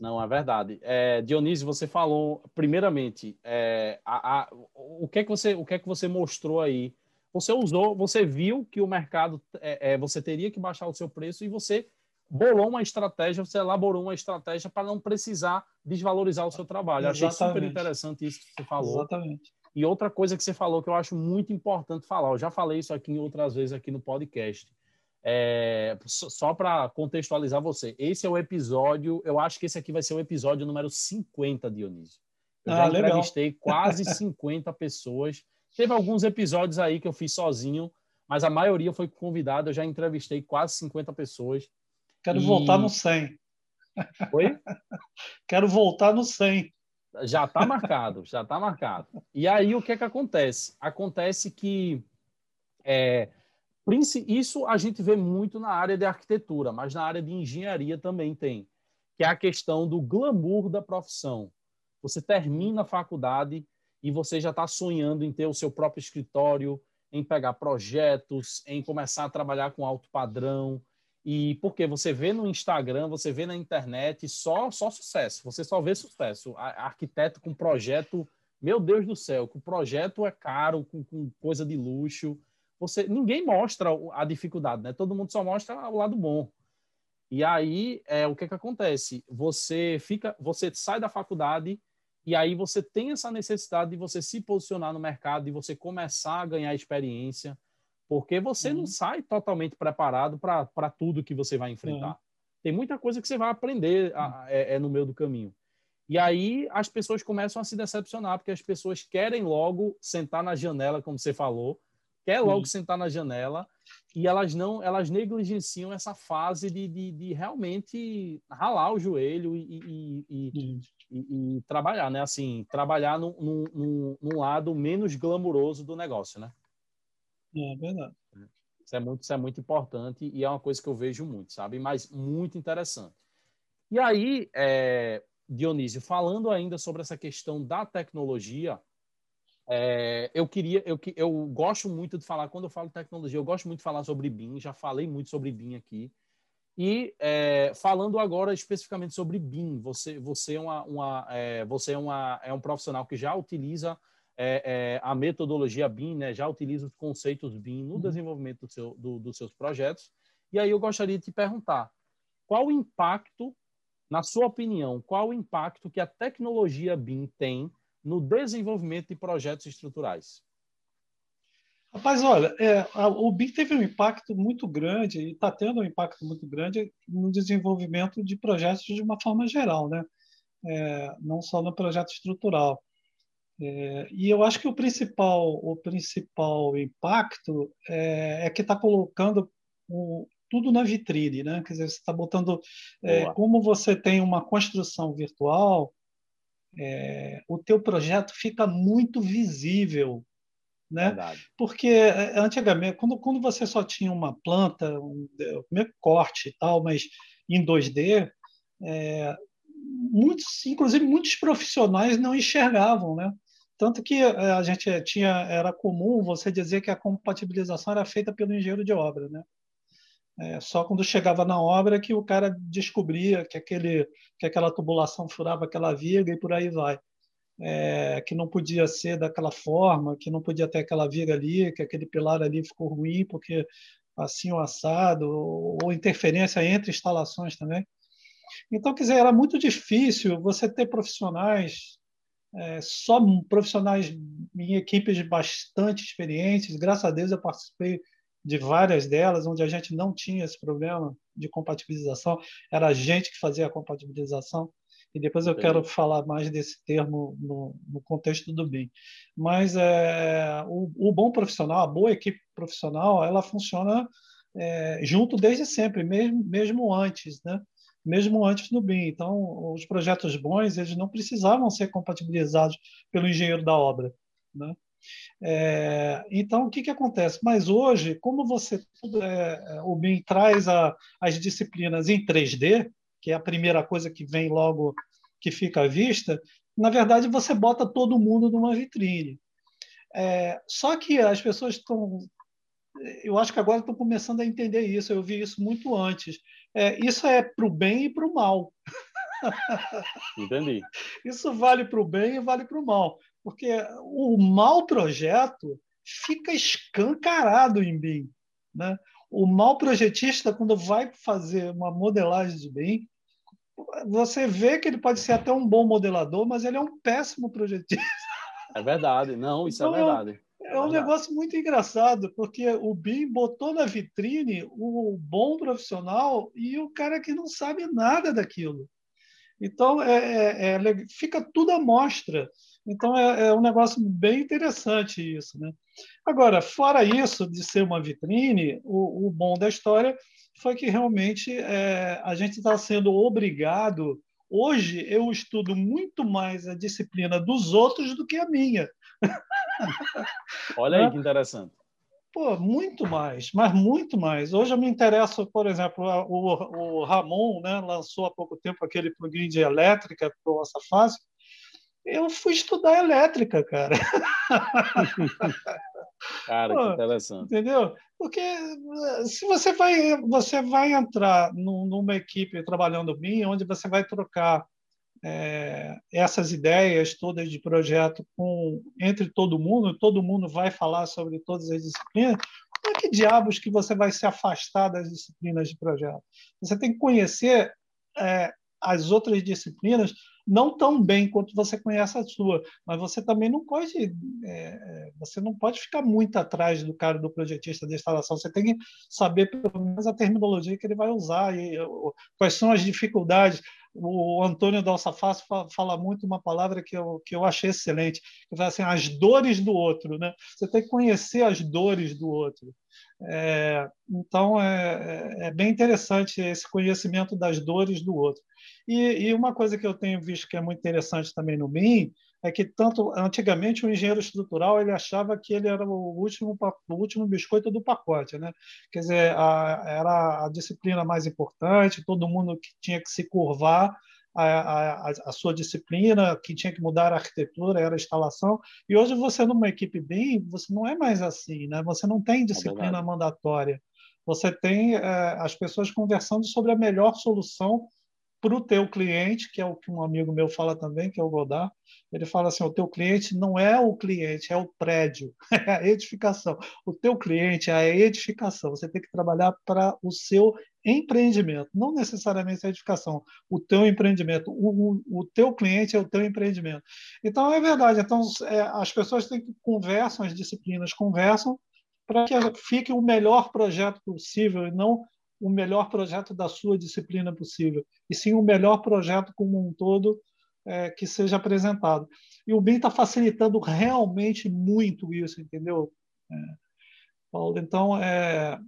Não, é verdade. É, Dionísio, você falou, primeiramente, é, a, a, o, que é que você, o que é que você mostrou aí? Você usou, você viu que o mercado, é, é você teria que baixar o seu preço e você bolou uma estratégia, você elaborou uma estratégia para não precisar desvalorizar o seu trabalho. Exatamente. Achei super interessante isso que você falou. Exatamente. E outra coisa que você falou que eu acho muito importante falar, eu já falei isso aqui em outras vezes aqui no podcast. É, só para contextualizar você, esse é o episódio, eu acho que esse aqui vai ser o episódio número 50, Dionísio. Eu ah, já entrevistei legal. [LAUGHS] quase 50 pessoas. Teve alguns episódios aí que eu fiz sozinho, mas a maioria foi convidada. Eu já entrevistei quase 50 pessoas. Quero e... voltar no 100. Oi? [LAUGHS] Quero voltar no 100. Já está marcado, já está marcado. E aí o que é que acontece? Acontece que é, isso a gente vê muito na área de arquitetura, mas na área de engenharia também tem, que é a questão do glamour da profissão. Você termina a faculdade e você já está sonhando em ter o seu próprio escritório, em pegar projetos, em começar a trabalhar com alto padrão, e porque você vê no Instagram, você vê na internet só só sucesso. Você só vê sucesso. Arquiteto com projeto, meu Deus do céu, o projeto é caro, com, com, coisa de luxo. Você ninguém mostra a dificuldade, né? Todo mundo só mostra o lado bom. E aí é o que que acontece? Você fica, você sai da faculdade e aí você tem essa necessidade de você se posicionar no mercado, de você começar a ganhar experiência porque você uhum. não sai totalmente preparado para tudo que você vai enfrentar. Uhum. Tem muita coisa que você vai aprender a, é, é, no meio do caminho. E aí as pessoas começam a se decepcionar, porque as pessoas querem logo sentar na janela, como você falou, quer logo sentar na janela e elas não elas negligenciam essa fase de, de, de realmente ralar o joelho e, e, e, e, trabalhar, né? Assim, trabalhar num, num, num lado menos glamuroso do negócio, né? É verdade. Isso é, muito, isso é muito importante e é uma coisa que eu vejo muito, sabe? Mas muito interessante. E aí, é, Dionísio, falando ainda sobre essa questão da tecnologia, é, eu queria, eu, eu gosto muito de falar, quando eu falo tecnologia, eu gosto muito de falar sobre BIM, já falei muito sobre BIM aqui. E é, falando agora especificamente sobre BIM, você, você, é, uma, uma é, você é, uma, é um profissional que já utiliza é, é, a metodologia BIM, né, já utiliza os conceitos BIM no uhum. desenvolvimento do seu, do, dos seus projetos. E aí eu gostaria de te perguntar, qual o impacto, na sua opinião, qual o impacto que a tecnologia BIM tem no desenvolvimento de projetos estruturais? Rapaz, olha, é, a, o BIM teve um impacto muito grande e está tendo um impacto muito grande no desenvolvimento de projetos de uma forma geral, né? É, não só no projeto estrutural. É, e eu acho que o principal, o principal impacto é, é que está colocando o, tudo na vitrine, né? Quer dizer, você está botando é, como você tem uma construção virtual, é, o teu projeto fica muito visível, né? Verdade. Porque é, antigamente, quando, quando você só tinha uma planta, um, um corte e tal, mas em 2D, é, muitos, inclusive muitos profissionais não enxergavam, né? Tanto que a gente tinha, era comum você dizer que a compatibilização era feita pelo engenheiro de obra, né? É, só quando chegava na obra que o cara descobria que, aquele, que aquela tubulação furava aquela viga e por aí vai. É, que não podia ser daquela forma, que não podia ter aquela viga ali, que aquele pilar ali ficou ruim porque assim o assado, ou, ou interferência entre instalações também. Então, quer dizer, era muito difícil você ter profissionais é, só profissionais em equipes bastante experientes. Graças a Deus eu participei de várias delas, onde a gente não tinha esse problema de compatibilização, era a gente que fazia a compatibilização. E depois eu quero falar mais desse termo no, no contexto do BIM. Mas é, o, o, bom profissional, a boa equipe profissional, ela funciona é, junto desde sempre, mesmo, mesmo antes, né? mesmo antes do BIM. Então, os projetos bons eles não precisavam ser compatibilizados pelo engenheiro da obra. Né? É, então, o que, que acontece? Mas hoje, como você é, o BIM traz a, as disciplinas em 3D, que é a primeira coisa que vem logo que fica à vista, na verdade você bota todo mundo numa vitrine. É, só que as pessoas estão. Eu acho que agora estão começando a entender isso. Eu vi isso muito antes. É, isso é para o bem e para o mal. Entendi. [LAUGHS] Isso vale para o bem e vale para o mal. Porque o mau projeto fica escancarado em BIM. Né? O mau projetista, quando vai fazer uma modelagem de BIM, você vê que ele pode ser até um bom modelador, mas ele é um péssimo projetista. É verdade, não, isso é então, é verdade. É, é um negócio muito engraçado, porque o BIM botou na vitrine o bom profissional e o cara que não sabe nada daquilo. Então, é, é, é fica tudo à mostra. Então, é, é, um negócio bem interessante isso. Né? Agora, fora isso de ser uma vitrine, o, o bom da história foi que realmente é, a gente está sendo obrigado. Hoje, eu estudo muito mais a disciplina dos outros do que a minha. Olha aí né? que interessante. Pô, muito mais, mas muito mais. Hoje eu me interesso, por exemplo, o, o Ramon né, lançou há pouco tempo aquele plugin de elétrica para nossa fase. Eu fui estudar elétrica, cara. [LAUGHS] Cara, que interessante. Entendeu? Porque eh, se você vai, você vai entrar numa equipe trabalhando bem, onde você vai trocar é, essas ideias todas de projeto com entre todo mundo, todo mundo vai falar sobre todas as disciplinas. Como é que diabos que você vai se afastar das disciplinas de projeto? Você tem que conhecer é, as outras disciplinas não tão bem quanto você conhece a sua, mas você também não pode, é, é, você não pode ficar muito atrás do cara do projetista de instalação. Você tem que saber pelo menos a terminologia que ele vai usar e quais são as dificuldades. O Antônio Dalsafas fala muito uma palavra que eu, que eu achei excelente, que fala assim, as dores do outro. Né? Você tem que conhecer as dores do outro. É, então, é, é, é bem interessante esse conhecimento das dores do outro. E, e, uma coisa que eu tenho visto que é muito interessante também no BIM é que tanto antigamente o engenheiro estrutural ele achava que ele era o último o último biscoito do pacote, né? Quer dizer, a, era a disciplina mais importante, todo mundo que tinha que se curvar a, a, a, sua disciplina, que tinha que mudar a arquitetura, era a instalação. E hoje você numa equipe BIM, você não é mais assim, né? Você não tem disciplina é mandatória. Você tem é, as pessoas conversando sobre a melhor solução para o teu cliente, que é o que um amigo meu fala também, que é o Godard, ele fala assim, o teu cliente não é o cliente, é o prédio, [LAUGHS] é a edificação. O teu cliente é a edificação. Você tem que trabalhar para o seu empreendimento, não necessariamente a edificação, o teu empreendimento. O, o, o teu cliente é o teu empreendimento. Então, é verdade. Então, é, as pessoas têm que conversam, as disciplinas conversam para que fique o melhor projeto possível e não o melhor projeto da sua disciplina possível, e sim o melhor projeto como um todo é, que seja apresentado. E o BIM está facilitando realmente muito isso, entendeu, é, Paulo? Então, é,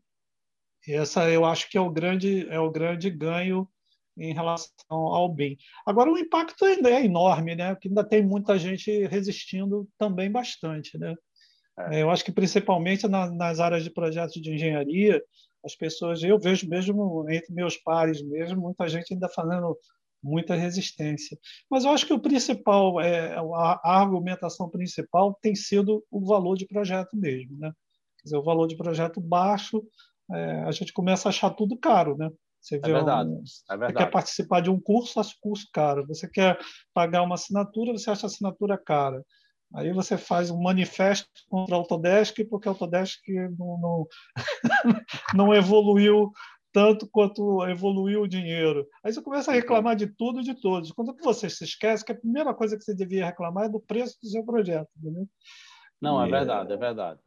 essa eu acho que é o grande, é o grande ganho em relação ao BIM. Agora, o impacto ainda é enorme, né? porque ainda tem muita gente resistindo também bastante. Né? É. Eu acho que, principalmente nas áreas de projetos de engenharia, as pessoas, eu vejo mesmo entre meus pares mesmo, muita gente ainda fazendo muita resistência. Mas eu acho que o principal, é, a, argumentação principal tem sido o valor de projeto mesmo. Né? Quer dizer, o valor de projeto baixo, é, a gente começa a achar tudo caro. Né? Você, é verdade, um, é verdade. você quer participar de um curso, acha curso caro. Você quer pagar uma assinatura, você acha a assinatura cara. Aí você faz um manifesto contra a Autodesk, porque a Autodesk não, não, [LAUGHS] não evoluiu tanto quanto evoluiu o dinheiro. Aí você começa a reclamar de tudo e de todos. Quando você se esquece que a primeira coisa que você devia reclamar é do preço do seu projeto. Entendeu? Não, é verdade, é verdade.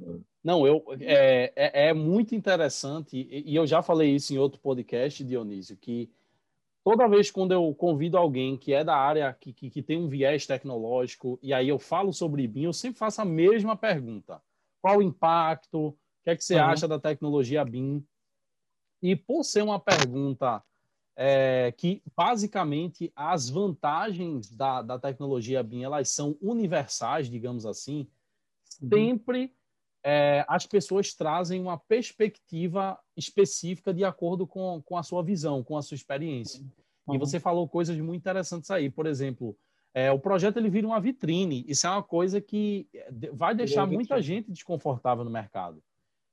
Não, eu, é, é, é muito interessante, e, e eu já falei isso em outro podcast, Dionísio, que toda vez quando eu convido alguém que é da área, que, que, que, tem um viés tecnológico, e aí eu falo sobre BIM, eu sempre faço a mesma pergunta. Qual o impacto? O que é que você uhum. acha da tecnologia BIM? E por ser uma pergunta é, que, basicamente, as vantagens da, da tecnologia BIM, elas são universais, digamos assim, uhum. sempre é, as pessoas trazem uma perspectiva específica de acordo com, com a sua visão, com a sua experiência. Uhum. E você falou coisas muito interessantes aí. Por exemplo, é, o projeto ele vira uma vitrine. Isso é uma coisa que é, vai deixar muita gente desconfortável no mercado.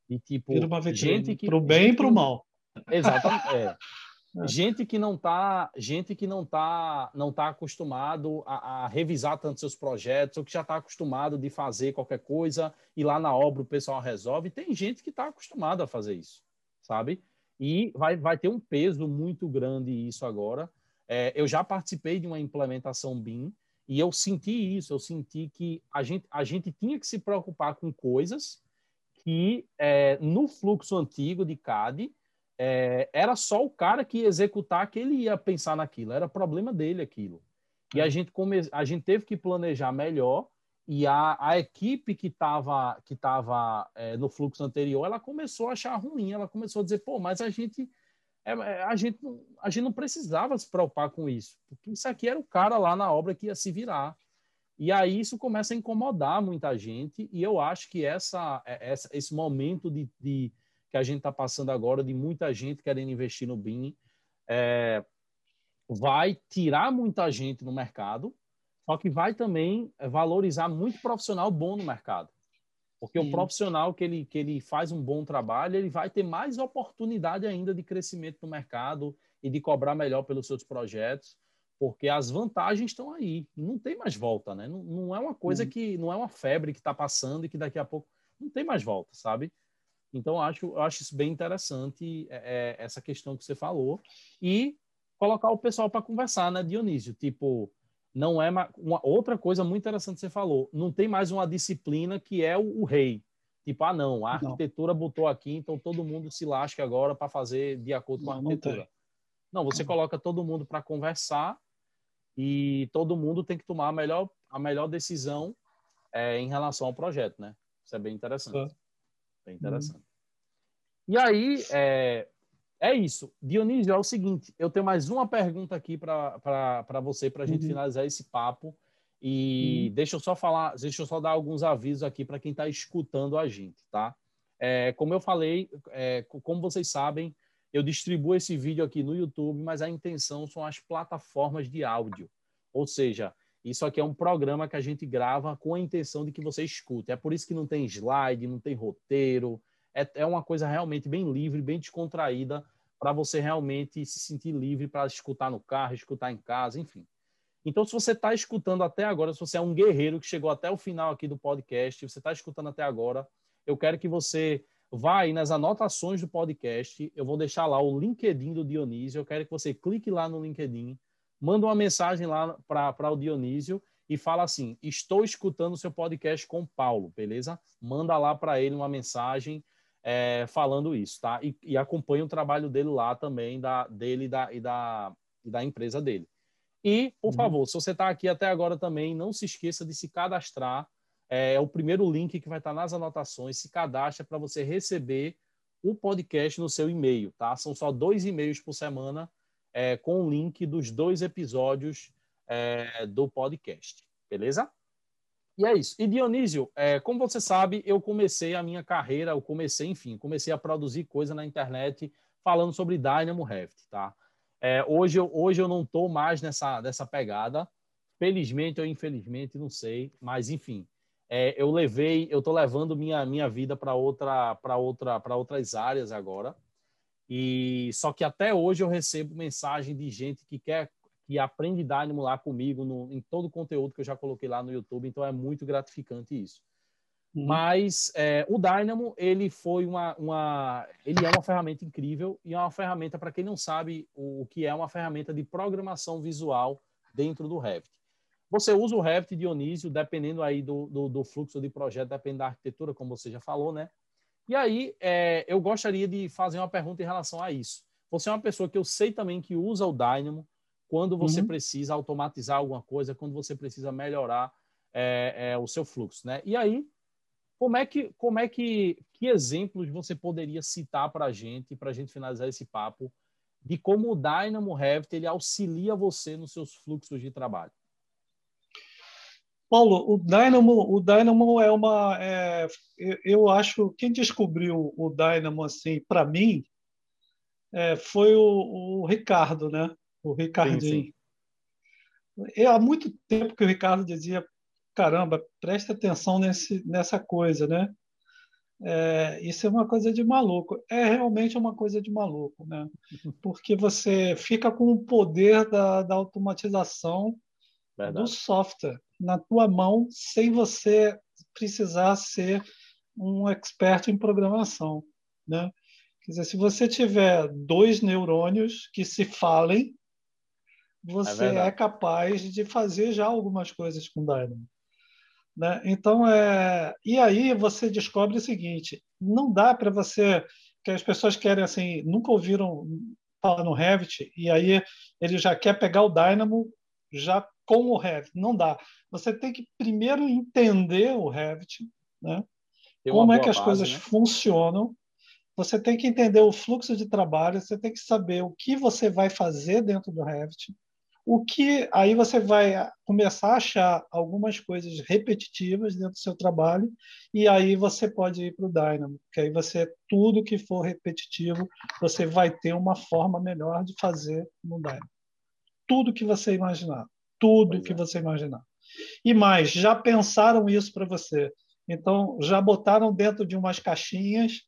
E tipo, vira uma vitrine, gente que para o bem e para o mal. Exatamente. É. É. Gente que não tá, gente que não tá, não tá acostumado a, a revisar tanto seus projetos, ou que já está acostumado de fazer qualquer coisa e lá na obra o pessoal resolve. Tem gente que está acostumado a fazer isso, sabe? E vai, vai ter um peso muito grande isso agora. É, eu já participei de uma implementação BIM e eu senti isso. Eu senti que a gente, a gente tinha que se preocupar com coisas que é, no fluxo antigo de CAD é, era só o cara que ia executar que ele ia pensar naquilo, era problema dele aquilo. E a gente, come, a gente teve que planejar melhor. E a, a equipe que estava que tava, é, no fluxo anterior, ela começou a achar ruim, ela começou a dizer, pô, mas a gente, é, é a gente, a gente não precisava se preocupar com isso, porque isso aqui era o cara lá na obra que ia se virar. E aí isso começa a incomodar muita gente, e eu acho que essa, é, essa esse momento de, de que a gente está passando agora de muita gente querendo investir no BIM, é, vai tirar muita gente no mercado, só que vai também valorizar muito profissional bom no mercado. Porque Sim. o profissional que ele, que ele faz um bom trabalho, ele vai ter mais oportunidade ainda de crescimento no mercado e de cobrar melhor pelos seus projetos, porque as vantagens estão aí. Não tem mais volta, né? Não, não é uma coisa que, não é uma febre que está passando e que daqui a pouco não tem mais volta, sabe? Então, eu acho, acho isso bem interessante, é, é, essa questão que você falou. E colocar o pessoal para conversar, né, Dionísio? Tipo, não é uma, uma, outra coisa muito interessante que você falou. Não tem mais uma disciplina que é o, o rei. Tipo, ah, não, a arquitetura não. botou aqui, então todo mundo se lasca agora para fazer de acordo com a arquitetura. Não, não você coloca todo mundo para conversar e todo mundo tem que tomar a melhor, a melhor decisão é, em relação ao projeto, né? Isso é bem interessante. É. Bem interessante. Uhum. E aí, é, é isso. Dionísio, é o seguinte: eu tenho mais uma pergunta aqui para você, para a gente uhum. finalizar esse papo. E uhum. deixa eu só falar, deixa eu só dar alguns avisos aqui para quem está escutando a gente, tá? É, como eu falei, é, como vocês sabem, eu distribuo esse vídeo aqui no YouTube, mas a intenção são as plataformas de áudio. Ou seja, isso aqui é um programa que a gente grava com a intenção de que você escute. É por isso que não tem slide, não tem roteiro. É, é uma coisa realmente bem livre, bem descontraída, para você realmente se sentir livre para escutar no carro, escutar em casa, enfim. Então, se você está escutando até agora, se você é um guerreiro que chegou até o final aqui do podcast, você está escutando até agora, eu quero que você vá aí nas anotações do podcast. Eu vou deixar lá o LinkedIn do Dionísio. Eu quero que você clique lá no LinkedIn manda uma mensagem lá para o Dionísio e fala assim: Estou escutando o seu podcast com o Paulo, beleza? Manda lá para ele uma mensagem é, falando isso, tá? E, e acompanha o trabalho dele lá também, da, dele da, e, da, e da empresa dele. E, por uhum. favor, se você está aqui até agora também, não se esqueça de se cadastrar. É, é o primeiro link que vai estar tá nas anotações. Se cadastra para você receber o podcast no seu e-mail, tá? São só dois e-mails por semana é, com o link dos dois episódios é, do podcast, beleza? E é isso. E Dionísio, é, como você sabe, eu comecei a minha carreira, eu comecei, enfim, comecei a produzir coisa na internet falando sobre Dynamo Raft, tá? É, hoje, eu, hoje eu não estou mais nessa, nessa pegada, felizmente ou infelizmente, não sei, mas enfim, é, eu levei, eu estou levando minha, minha vida para outra, para outra, para outras áreas agora. E só que até hoje eu recebo mensagem de gente que quer que aprende Dynamo lá comigo no, em todo o conteúdo que eu já coloquei lá no YouTube, então é muito gratificante isso. Uhum. Mas é, o Dynamo ele foi uma, uma, ele é uma ferramenta incrível e é uma ferramenta para quem não sabe o, o, que é uma ferramenta de programação visual dentro do Revit. Você usa o Revit Dionísio, dependendo aí do, do, do fluxo de projeto, depende da arquitetura, como você já falou, né? E aí, é, eu gostaria de fazer uma pergunta em relação a isso. Você é uma pessoa que eu sei também que usa o Dynamo quando você uhum. precisa automatizar alguma coisa, quando você precisa melhorar é, é, o seu fluxo, né? E aí, como é que, como é que, que exemplos você poderia citar para a gente, para a gente finalizar esse papo, de como o Dynamo Revit ele auxilia você nos seus fluxos de trabalho? Paulo, o Dynamo, o Dynamo é uma, é, eu acho, quem descobriu o Dynamo assim, para mim, é, foi o, o, Ricardo, né? O Ricardinho. Sim, sim. há muito tempo que o Ricardo dizia, caramba, preste atenção nesse, nessa coisa, né? É, isso é uma coisa de maluco. É realmente uma coisa de maluco, né? [LAUGHS] Porque você fica com o poder da, da automatização Verdade. do software na tua mão sem você precisar ser um expert em programação, né? Quer dizer, se você tiver dois neurônios que se falem, você é, é capaz de fazer já algumas coisas com Dynamo. Né? Então, é... e aí você descobre o seguinte: não dá para você, que as pessoas querem assim, nunca ouviram falar no Revit, e aí ele já quer pegar o Dynamo já com o Revit. Não dá. Você tem que primeiro entender o Revit, né? como é que as base, coisas né? funcionam. Você tem que entender o fluxo de trabalho, você tem que saber o que você vai fazer dentro do Revit. O que aí você vai começar a achar algumas coisas repetitivas dentro do seu trabalho e aí você pode ir para o Dynamo, que aí você tudo que for repetitivo você vai ter uma forma melhor de fazer no Dynamo. Tudo que você imaginar, tudo pois que é. você imaginar. E mais, já pensaram isso para você? Então já botaram dentro de umas caixinhas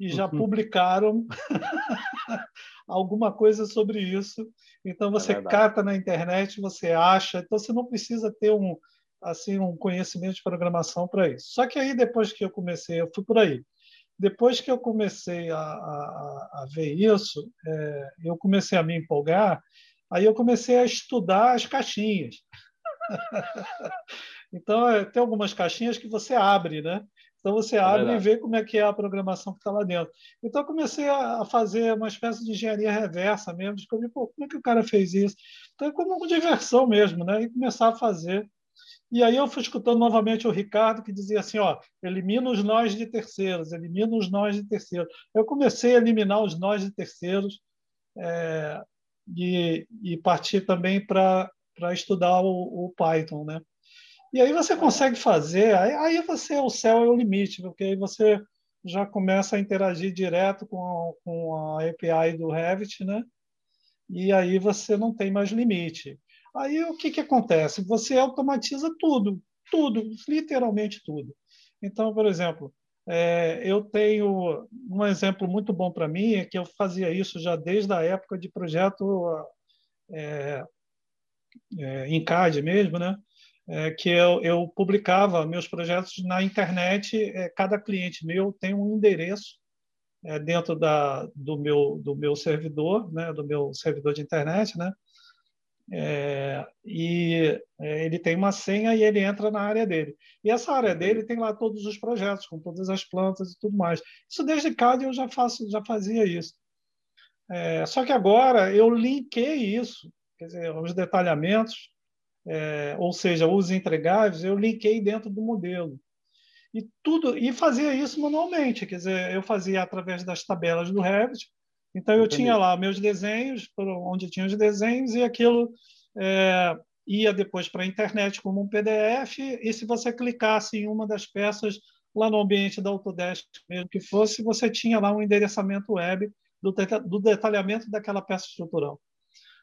e já uhum. publicaram [LAUGHS] alguma coisa sobre isso. Então você é cata na internet, você acha, então você não precisa ter um assim um conhecimento de programação para isso. Só que aí depois que eu comecei, eu fui por aí. Depois que eu comecei a, a, a ver isso, é, eu comecei a me empolgar. Aí eu comecei a estudar as caixinhas. [LAUGHS] então é, tem algumas caixinhas que você abre, né? Então você é abre e vê como é que é a programação que está lá dentro. Então eu comecei a fazer uma espécie de engenharia reversa mesmo, descobri pô, como é que o cara fez isso. Então é como uma diversão mesmo, né? E começar a fazer. E aí eu fui escutando novamente o Ricardo que dizia assim, ó, elimina os nós de terceiros, elimina os nós de terceiros. Eu comecei a eliminar os nós de terceiros é, e, e partir também para estudar o, o Python, né? E aí você consegue fazer, aí, aí você, o céu é o limite, porque aí você já começa a interagir direto com a, com a API do Revit, né? E aí você não tem mais limite. Aí o que, que acontece? Você automatiza tudo, tudo, literalmente tudo. Então, por exemplo, é, eu tenho um exemplo muito bom para mim, é que eu fazia isso já desde a época de projeto é, é, em CAD mesmo, né? é, que eu, eu, publicava meus projetos na internet. É, cada cliente meu tem um endereço é, dentro da, do, meu, do meu servidor, né, do meu servidor de internet, né? É, e é, ele tem uma senha e ele entra na área dele. E essa área dele tem lá todos os projetos, com todas as plantas e tudo mais. Isso desde CAD eu já faço, já fazia isso. É, só que agora eu linkei isso, quer dizer, os detalhamentos é, ou seja, os entregáveis, eu linkei dentro do modelo. E tudo e fazia isso manualmente, quer dizer, eu fazia através das tabelas do Revit. Então eu Entendi. tinha lá meus desenhos, onde tinha os desenhos e aquilo é, ia depois para a internet como um PDF. E se você clicasse em uma das peças lá no ambiente da Autodesk, mesmo que fosse, você tinha lá um endereçamento web do, do detalhamento daquela peça estrutural.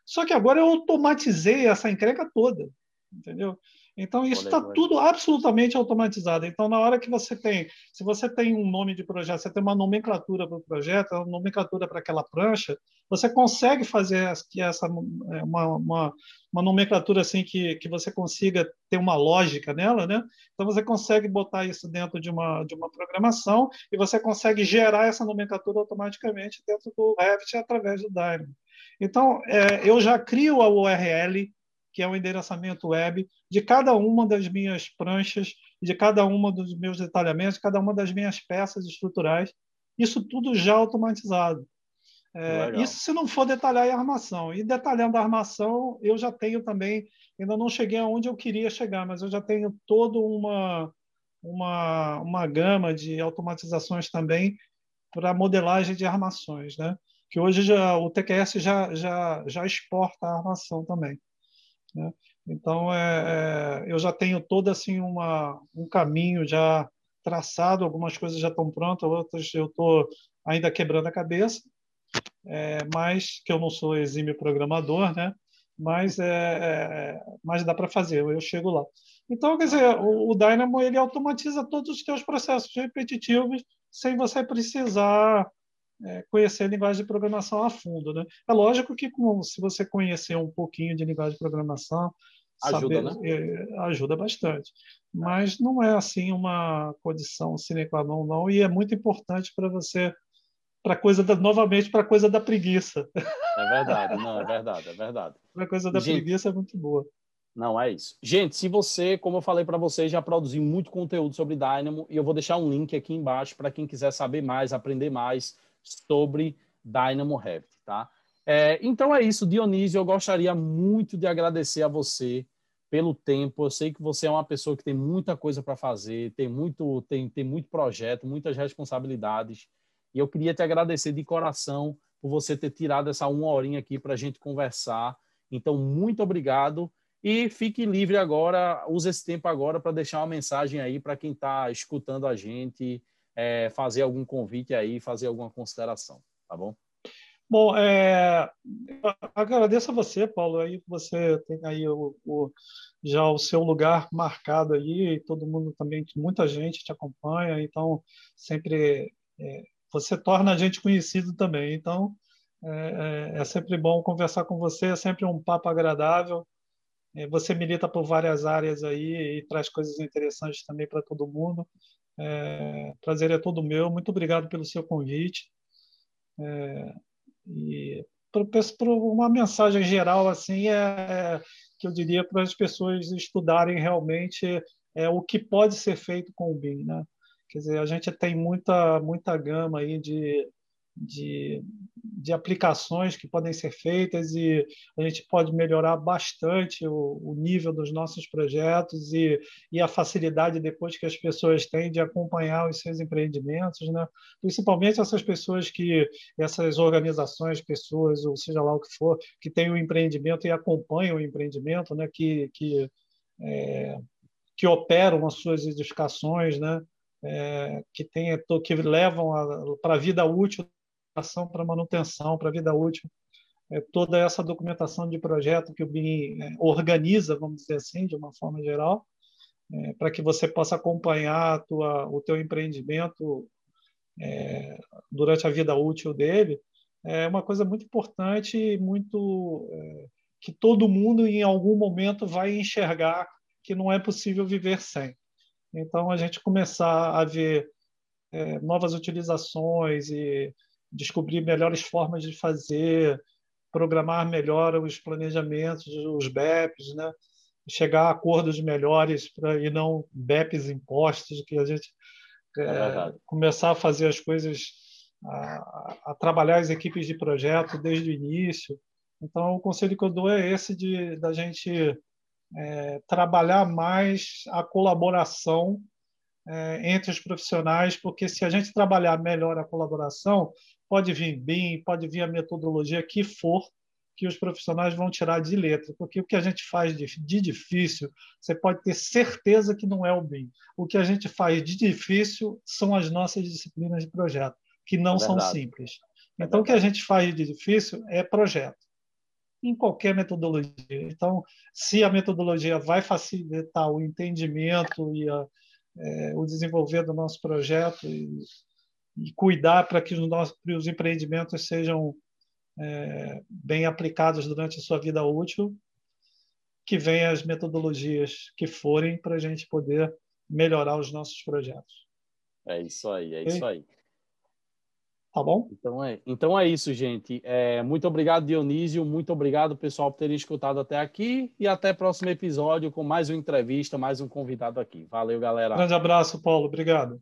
Só que agora eu automatizei essa encrenca toda, entendeu? Então isso está tudo absolutamente automatizado. Então na hora que você tem, se você tem um nome de projeto, você tem uma nomenclatura para o projeto, uma nomenclatura para aquela prancha, você consegue fazer que essa é, uma, uma, uma, nomenclatura assim que, que você consiga ter uma lógica nela, né? Então você consegue botar isso dentro de uma de uma programação e você consegue gerar essa nomenclatura automaticamente dentro do Revit através do Dynamo. Então, é, eu já crio a URL, que é o endereçamento web, de cada uma das minhas pranchas, de cada uma dos meus detalhamentos, de cada uma das minhas peças estruturais. Isso tudo já automatizado. É, isso se não for detalhar a armação. E detalhando a armação, eu já tenho também, ainda não cheguei aonde eu queria chegar, mas eu já tenho toda uma, uma, uma gama de automatizações também para modelagem de armações. Né? que hoje já, o TQS já, já, já exporta a armação também. Né? Então, é, é, eu já tenho todo assim uma, um caminho já traçado, algumas coisas já estão prontas, outras eu estou ainda quebrando a cabeça, é, mas que eu não sou exímio programador, né? Mas, é, é mas dá para fazer, eu chego lá. Então, quer dizer, o, o Dynamo ele automatiza todos os teus processos repetitivos sem você precisar é, conhecer a linguagem de programação a fundo. Né? É lógico que com, se você conhecer um pouquinho de linguagem de programação, ajuda, saber, né? é, ajuda bastante. Mas não é assim uma condição sine qua non, não, e é muito importante para você para coisa da, novamente para coisa da preguiça. É verdade, não, é verdade, é verdade. Para coisa da Gente, preguiça é muito boa. Não é isso. Gente, se você, como eu falei para vocês, já produziu muito conteúdo sobre Dynamo e eu vou deixar um link aqui embaixo para quem quiser saber mais, aprender mais sobre Dynamo Revit, tá? É, então é isso, Dionísio. Eu gostaria muito de agradecer a você pelo tempo. Eu sei que você é uma pessoa que tem muita coisa para fazer, tem muito, tem, tem muito projeto, muitas responsabilidades. E eu queria te agradecer de coração por você ter tirado essa uma horinha aqui para a gente conversar. Então, muito obrigado. E fique livre agora, use esse tempo agora para deixar uma mensagem aí para quem está escutando a gente, é, fazer algum convite aí, fazer alguma consideração, tá bom? Bom, é, agradeço a você, Paulo, aí você tem aí o, o, já o seu lugar marcado aí, todo mundo também, muita gente te acompanha, então sempre é, você torna a gente conhecido também, então é, é, é sempre bom conversar com você, é sempre um papo agradável, é, você milita por várias áreas aí e traz coisas interessantes também para todo mundo. É, prazer é todo meu. Muito obrigado pelo seu convite. É, e por uma mensagem geral assim é, é, que eu diria para as pessoas estudarem realmente é o que pode ser feito com o BIM, né? Quer dizer, a gente tem muita muita gama aí de de, de aplicações que podem ser feitas e a gente pode melhorar bastante o, o nível dos nossos projetos e, e a facilidade depois que as pessoas têm de acompanhar os seus empreendimentos, né? principalmente essas pessoas que, essas organizações, pessoas, ou seja lá o que for, que têm o um empreendimento e acompanham o empreendimento, né? que, que, é, que operam as suas edificações, né? É, que, tem, que levam para a vida útil para manutenção, para vida útil. É, toda essa documentação de projeto que o BIM é, organiza, vamos dizer assim, de uma forma geral, é, para que você possa acompanhar tua, o teu empreendimento é, durante a vida útil dele, é uma coisa muito importante muito é, que todo mundo em algum momento vai enxergar que não é possível viver sem. Então a gente começar a ver novas utilizações e descobrir melhores formas de fazer, programar melhor os planejamentos, os BEPs, né? chegar a acordos melhores para e não BEPs impostos, que a gente é, é começar a fazer as coisas, a, a, trabalhar as equipes de projeto desde o início. Então, o conselho que eu dou é esse de da gente é, trabalhar mais a colaboração é, entre os profissionais, porque se a gente trabalhar melhor a colaboração, pode vir BIM, pode vir a metodologia que for, que os profissionais vão tirar de letra, porque o que a gente faz de, de difícil, você pode ter certeza que não é o BIM. O que a gente faz de difícil são as nossas disciplinas de projeto, que não é são simples. É então, o que a gente faz de difícil é projeto, em qualquer metodologia. Então, se a metodologia vai facilitar o entendimento e a, é, o desenvolver do nosso projeto e e cuidar para que os nossos os empreendimentos sejam é, bem aplicados durante a sua vida útil, que venham as metodologias que forem para a gente poder melhorar os nossos projetos. É isso aí, é okay? isso aí. Tá bom? Então é, então é isso, gente. É, muito obrigado, Dionísio. Muito obrigado, pessoal, por terem escutado até aqui. E até o próximo episódio com mais uma entrevista, mais um convidado aqui. Valeu, galera. Grande abraço, Paulo. Obrigado.